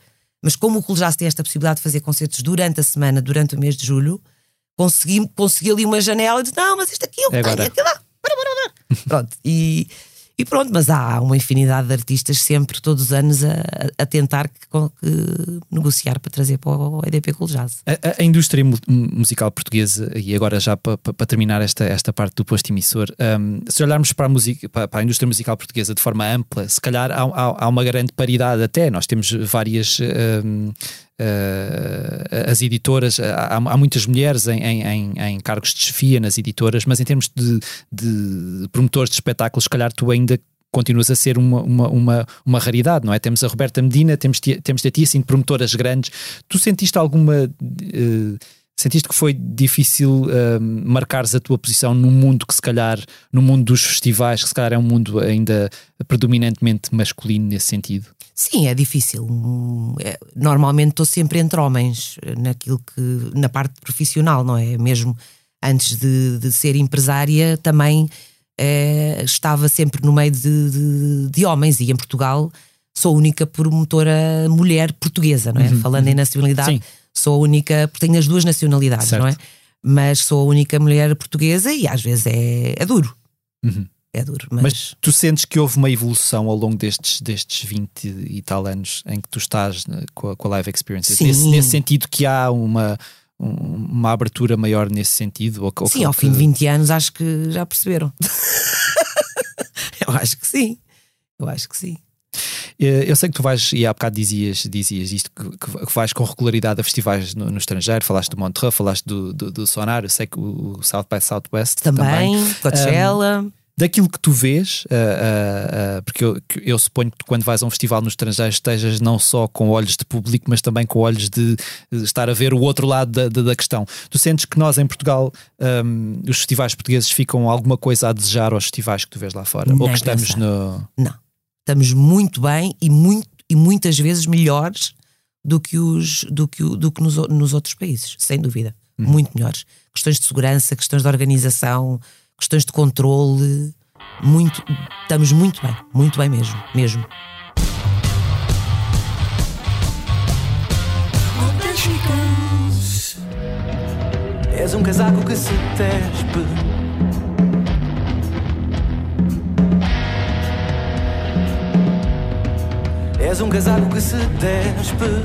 Mas como o Cool Jazz tem esta possibilidade de fazer concertos durante a semana, durante o mês de julho, consegui, consegui ali uma janela de não, mas isto aqui eu é tenho, aquilo lá. Pronto, e, e pronto, mas há uma infinidade de artistas sempre, todos os anos, a, a tentar que, que, negociar para trazer para o EDP Cool Jazz. A, a indústria musical portuguesa, e agora já para, terminar esta, esta parte do posto emissor, um, se olharmos para a, música, para, para, a indústria musical portuguesa de forma ampla, se calhar há, há, há uma grande paridade até. Nós temos várias. Um, Uh, as editoras, há, há, muitas mulheres em, em, em, cargos de chefia nas editoras, mas em termos de, de promotores de espetáculos, se calhar tu ainda continuas a ser uma, uma, uma, uma, raridade, não é? Temos a Roberta Medina, temos, temos a ti, assim, de promotoras grandes. Tu sentiste alguma. Uh, sentiste que foi difícil uh, marcares a tua posição num mundo que, se calhar, no mundo dos festivais, que se calhar é um mundo ainda predominantemente masculino nesse sentido? Sim, é difícil. É, normalmente estou sempre entre homens, naquilo que. na parte profissional, não é? Mesmo antes de, de ser empresária, também é, estava sempre no meio de, de, de, homens e em Portugal sou a única promotora mulher portuguesa, não é? Uhum, Falando uhum. em nacionalidade, Sim. Sou a única, porque tenho as duas nacionalidades, certo. não é? Mas sou a única mulher portuguesa e às vezes é, é duro. Uhum. É duro, mas... mas... tu sentes que houve uma evolução ao longo destes, destes 20 e tal anos em que tu estás né, com, a, com a Live Experience? Nesse, nesse sentido que há uma, uma abertura maior nesse sentido? Ou, sim, ao fim de 20 anos acho que já perceberam. eu acho que sim. Eu acho que sim. Eh, eu sei que tu vais, e há bocado dizias, dizias isto, que, que vais com regularidade a festivais no, no estrangeiro, falaste do Montreux, falaste do, do, do Sonar, eu sei que o, South by Southwest também, também. Coachella. Um, daquilo que tu vês, uh, uh, uh, porque eu, eu, suponho que quando vais a um festival no estrangeiro estejas não só com olhos de público, mas também com olhos de, estar a ver o outro lado da, da, da questão. Tu sentes que nós em Portugal, um, os festivais portugueses ficam alguma coisa a desejar aos festivais que tu vês lá fora? Não Ou que estamos no. Não. Estamos muito bem e, muito, e muitas vezes melhores do que, os, do que, do que nos, nos outros países, sem dúvida. Hum. Muito melhores. Questões de segurança, questões de organização questões de controle, muito, estamos muito bem, muito bem mesmo, mesmo. És um casaco que se tespe. És um casaco que se despe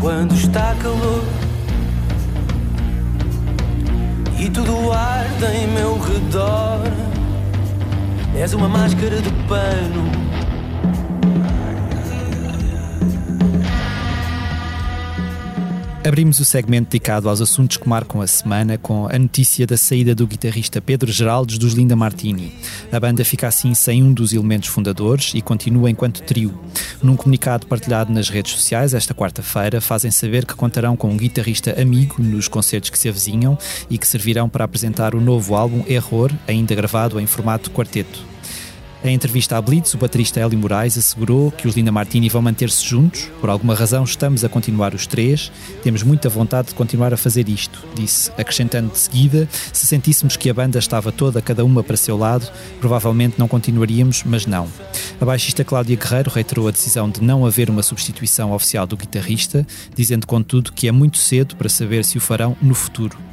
quando está calor e tudo arde em meu redor. És uma máscara de pano Abrimos o segmento dedicado aos assuntos que marcam a semana com a notícia da saída do guitarrista Pedro Geraldes dos Linda Martini. A banda fica assim sem um dos elementos fundadores e continua enquanto trio. Num comunicado partilhado nas redes sociais esta quarta-feira, fazem saber que contarão com um guitarrista amigo nos concertos que se avizinham e que servirão para apresentar o novo álbum Error, ainda gravado em formato quarteto. Em entrevista à Blitz, o baterista Hélio Moraes assegurou que os Linda Martini vão manter-se juntos. Por alguma razão, estamos a continuar os três. Temos muita vontade de continuar a fazer isto, disse, acrescentando de seguida: se sentíssemos que a banda estava toda, cada uma para seu lado, provavelmente não continuaríamos, mas não. A baixista Cláudia Guerreiro reiterou a decisão de não haver uma substituição oficial do guitarrista, dizendo, contudo, que é muito cedo para saber se o farão no futuro.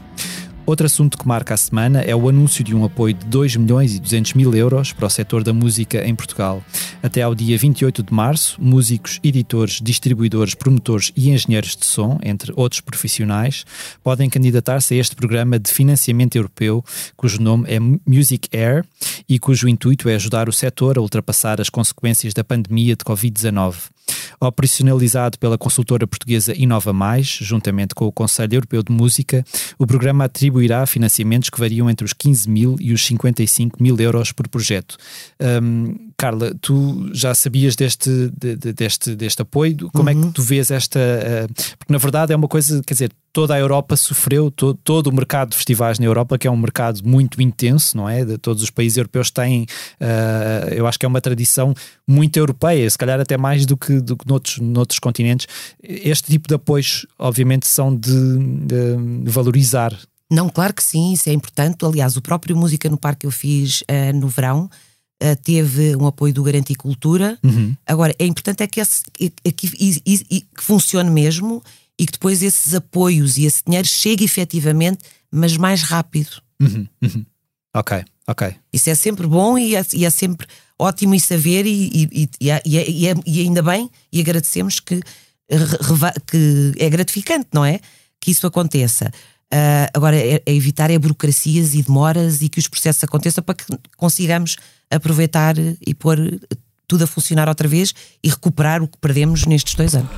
Outro assunto que marca a semana é o anúncio de um apoio de 2 milhões e 200 mil euros para o setor da música em Portugal. Até ao dia 28 de março, músicos, editores, distribuidores, promotores e engenheiros de som, entre outros profissionais, podem candidatar-se a este programa de financiamento europeu, cujo nome é Music Air e cujo intuito é ajudar o setor a ultrapassar as consequências da pandemia de Covid-19. Operacionalizado pela consultora portuguesa Inova Mais, juntamente com o Conselho Europeu de Música, o programa atribuirá financiamentos que variam entre os 15 mil e os 55 mil euros por projeto. Um, Carla, tu já sabias deste, de, de, deste, deste apoio? Como uhum. é que uhum. tu vês esta. Uh, porque na verdade é uma coisa, quer dizer, toda a Europa sofreu, todo, todo o mercado de festivais na Europa, que é um mercado muito intenso, não é? De, todos os países europeus têm, uh, eu acho que é uma tradição muito europeia, se calhar até mais do que, do que noutros, noutros continentes. Este tipo de apoios, obviamente, são de, de valorizar. Não, claro que sim, isso é importante. Aliás, o próprio Música no Parque que eu fiz uh, no verão. Uh, teve um apoio do Garanticultura. Uhum. Agora, é importante é que, esse, é que, que funcione mesmo e que depois esses apoios e esse dinheiro chegue efetivamente, mas mais rápido. Uhum, uhum. Ok, ok. Isso é sempre bom e é, é sempre ótimo e saber, e, e, e, é, é, e, ainda bem, e agradecemos que, que é gratificante, não é? Que isso aconteça. Uh, agora, é, é evitar é burocracias e demoras e que os processos aconteçam para que consigamos aproveitar e pôr tudo a funcionar outra vez e recuperar o que perdemos nestes dois anos.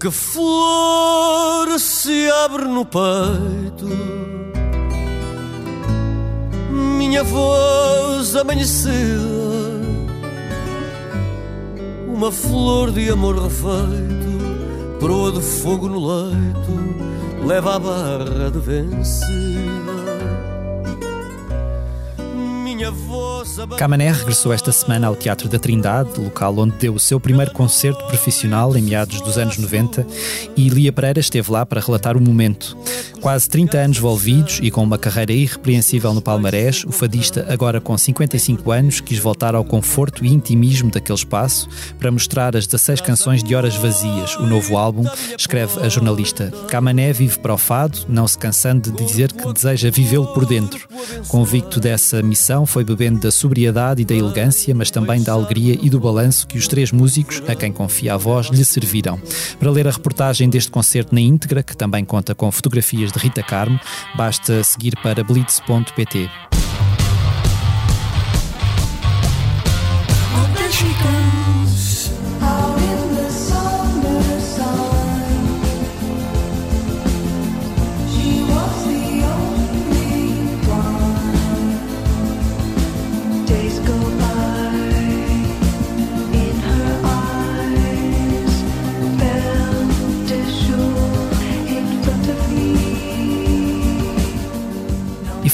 Que flor se abre no peito, minha voz amanhecida, uma flor de amor refeito, proa de fogo no leito, leva a barra de vencida. Camané regressou esta semana ao Teatro da Trindade, local onde deu o seu primeiro concerto profissional em meados dos anos 90, e Lia Pereira esteve lá para relatar o momento. Quase 30 anos envolvidos e com uma carreira irrepreensível no palmarés, o fadista, agora com 55 anos, quis voltar ao conforto e intimismo daquele espaço para mostrar as 16 canções de Horas Vazias, o novo álbum, escreve a jornalista. Camané vive para o fado, não se cansando de dizer que deseja vivê-lo por dentro. Convicto dessa missão, foi bebendo da sobriedade e da elegância, mas também da alegria e do balanço que os três músicos, a quem confia a voz, lhe serviram. Para ler a reportagem deste concerto na íntegra, que também conta com fotografias de Rita Carmo, basta seguir para blitz.pt.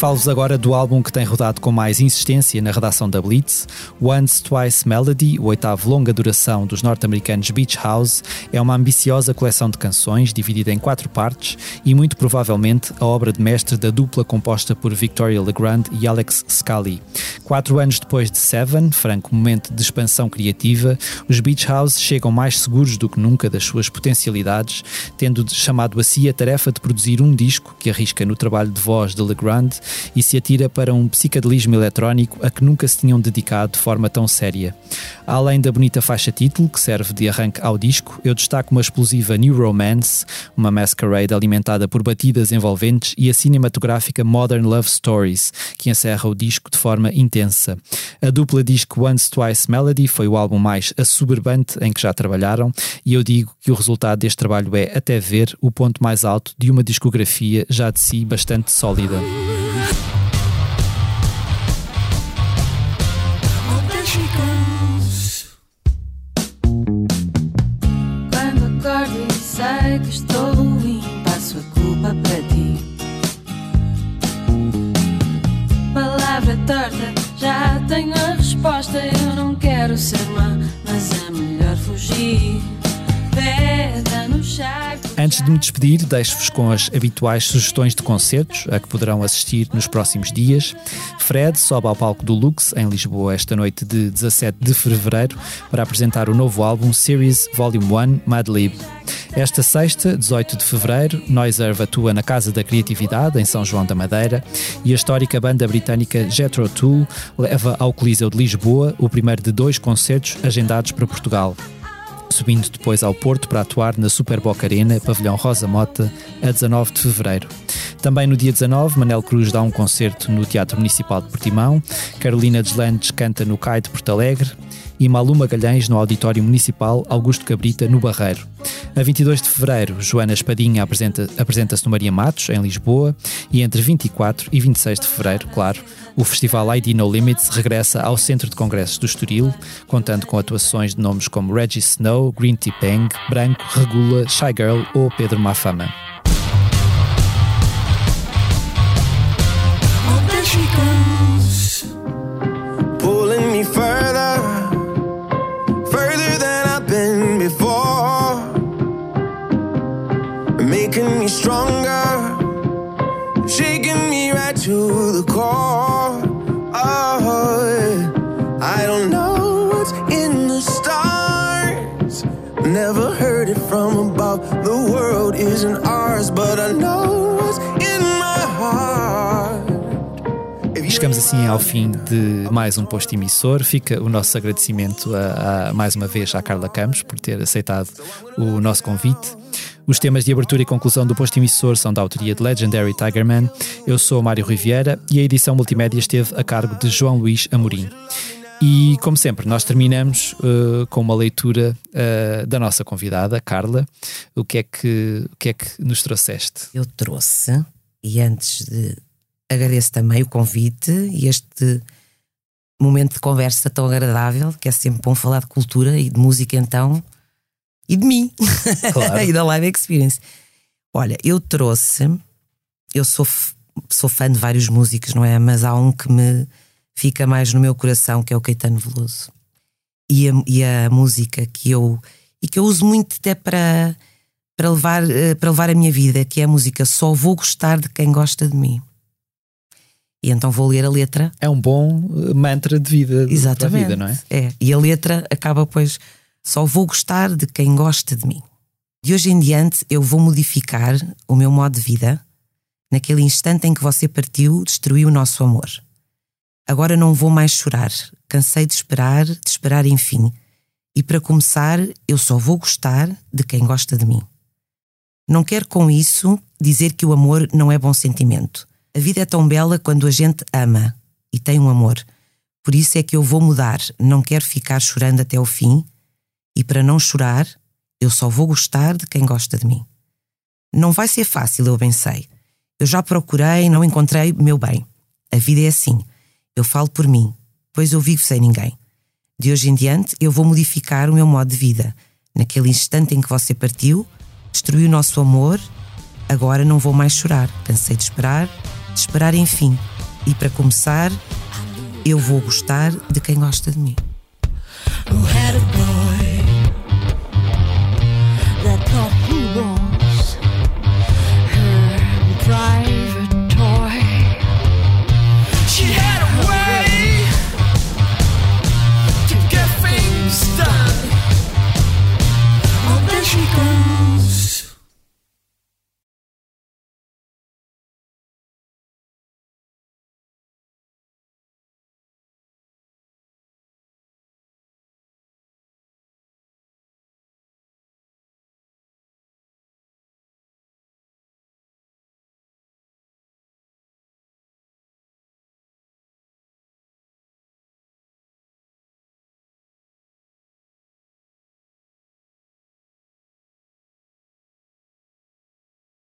falo-vos agora do álbum que tem rodado com mais insistência na redação da Blitz. Once Twice Melody, o oitavo longa duração dos norte-americanos Beach House, é uma ambiciosa coleção de canções dividida em quatro partes e muito provavelmente a obra de mestre da dupla composta por Victoria Legrand e Alex Scully. Quatro anos depois de Seven, franco momento de expansão criativa, os Beach House chegam mais seguros do que nunca das suas potencialidades, tendo chamado a si a tarefa de produzir um disco que arrisca no trabalho de voz de Legrand e se atira para um psicadelismo eletrónico a que nunca se tinham dedicado de forma tão séria. Além da bonita faixa título, que serve de arranque ao disco, eu destaco uma explosiva New Romance, uma masquerade alimentada por batidas envolventes e a cinematográfica Modern Love Stories, que encerra o disco de forma intensa. A dupla disco Once Twice Melody foi o álbum mais assoberbante em que já trabalharam e eu digo que o resultado deste trabalho é, até ver, o ponto mais alto de uma discografia já de si bastante sólida. Já tenho a resposta. Eu não quero ser má, mas é melhor fugir. Antes de me despedir, deixo-vos com as habituais sugestões de concertos a que poderão assistir nos próximos dias. Fred sobe ao palco do Lux, em Lisboa, esta noite de 17 de fevereiro, para apresentar o novo álbum Series Volume 1 Mad Lib. Esta sexta, 18 de fevereiro, Noiserve atua na Casa da Criatividade, em São João da Madeira, e a histórica banda britânica Jethro Tull leva ao Coliseu de Lisboa o primeiro de dois concertos agendados para Portugal subindo depois ao Porto para atuar na Super Boca Arena, pavilhão Rosa Mota, a 19 de fevereiro. Também no dia 19, Manel Cruz dá um concerto no Teatro Municipal de Portimão, Carolina Deslandes canta no CAI de Porto Alegre e Malu Magalhães no Auditório Municipal Augusto Cabrita, no Barreiro. A 22 de fevereiro, Joana Espadinha apresenta-se apresenta no Maria Matos, em Lisboa, e entre 24 e 26 de fevereiro, claro, o festival ID No Limits regressa ao Centro de Congressos do Estoril, contando com atuações de nomes como Reggie Snow, Green Tea Peng, Branco, Regula, Shy Girl ou Pedro Mafama. pulling stronger, shaking me right to the core. Oh, I don't know what's in the stars, never heard it from above. The world isn't ours, but I know what's in my heart. Chegamos assim ao fim de mais um posto emissor. Fica o nosso agradecimento a, a- mais uma vez à Carla Campos por ter aceitado o nosso convite. Os temas de abertura e conclusão do posto emissor são da autoria de Legendary Tigerman. Eu sou Mário Riviera e a edição multimédia esteve a cargo de João Luís Amorim. E, como sempre, nós terminamos eh, com uma leitura eh, da nossa convidada, Carla. O que, é que, o que é que nos trouxeste? eu trouxe, e antes de agradeço também o convite e este momento de conversa tão agradável, que é sempre bom falar de cultura e de música então, e de mim, Claro. e da live experience. Olha, eu trouxe, eu sou, sou fã de vários músicos, não é? Mas há um que me fica mais no meu coração, que é o Caetano Veloso. E a, e a música que eu, e que eu uso muito até para para levar, eh, para levar a minha vida, que é a música Só Vou Gostar de Quem Gosta de Mim. E então vou ler a letra. É um bom eh, mantra de vida Exatamente. vida, não é? É. E a letra acaba, pois, só vou gostar de quem gosta de mim. De hoje em diante, eu vou modificar o meu modo de vida naquele instante em que você partiu, destruiu o nosso amor. Agora não vou mais chorar. Cansei de esperar, de esperar enfim. E para começar, eu só vou gostar de quem gosta de mim. Não quero com isso dizer que o amor não é bom sentimento. A vida é tão bela quando a gente ama e tem um amor. Por isso é que eu vou mudar. Não quero ficar chorando até o fim. E para não chorar, eu só vou gostar de quem gosta de mim. Não vai ser fácil, eu bem sei. Eu já procurei, não encontrei meu bem. A vida é assim. Eu falo por mim, pois eu vivo sem ninguém. De hoje em diante, eu vou modificar o meu modo de vida. Naquele instante em que você partiu, destruiu o nosso amor, agora não vou mais chorar. Cansei de esperar, de esperar enfim. E para começar, eu vou gostar de quem gosta de mim.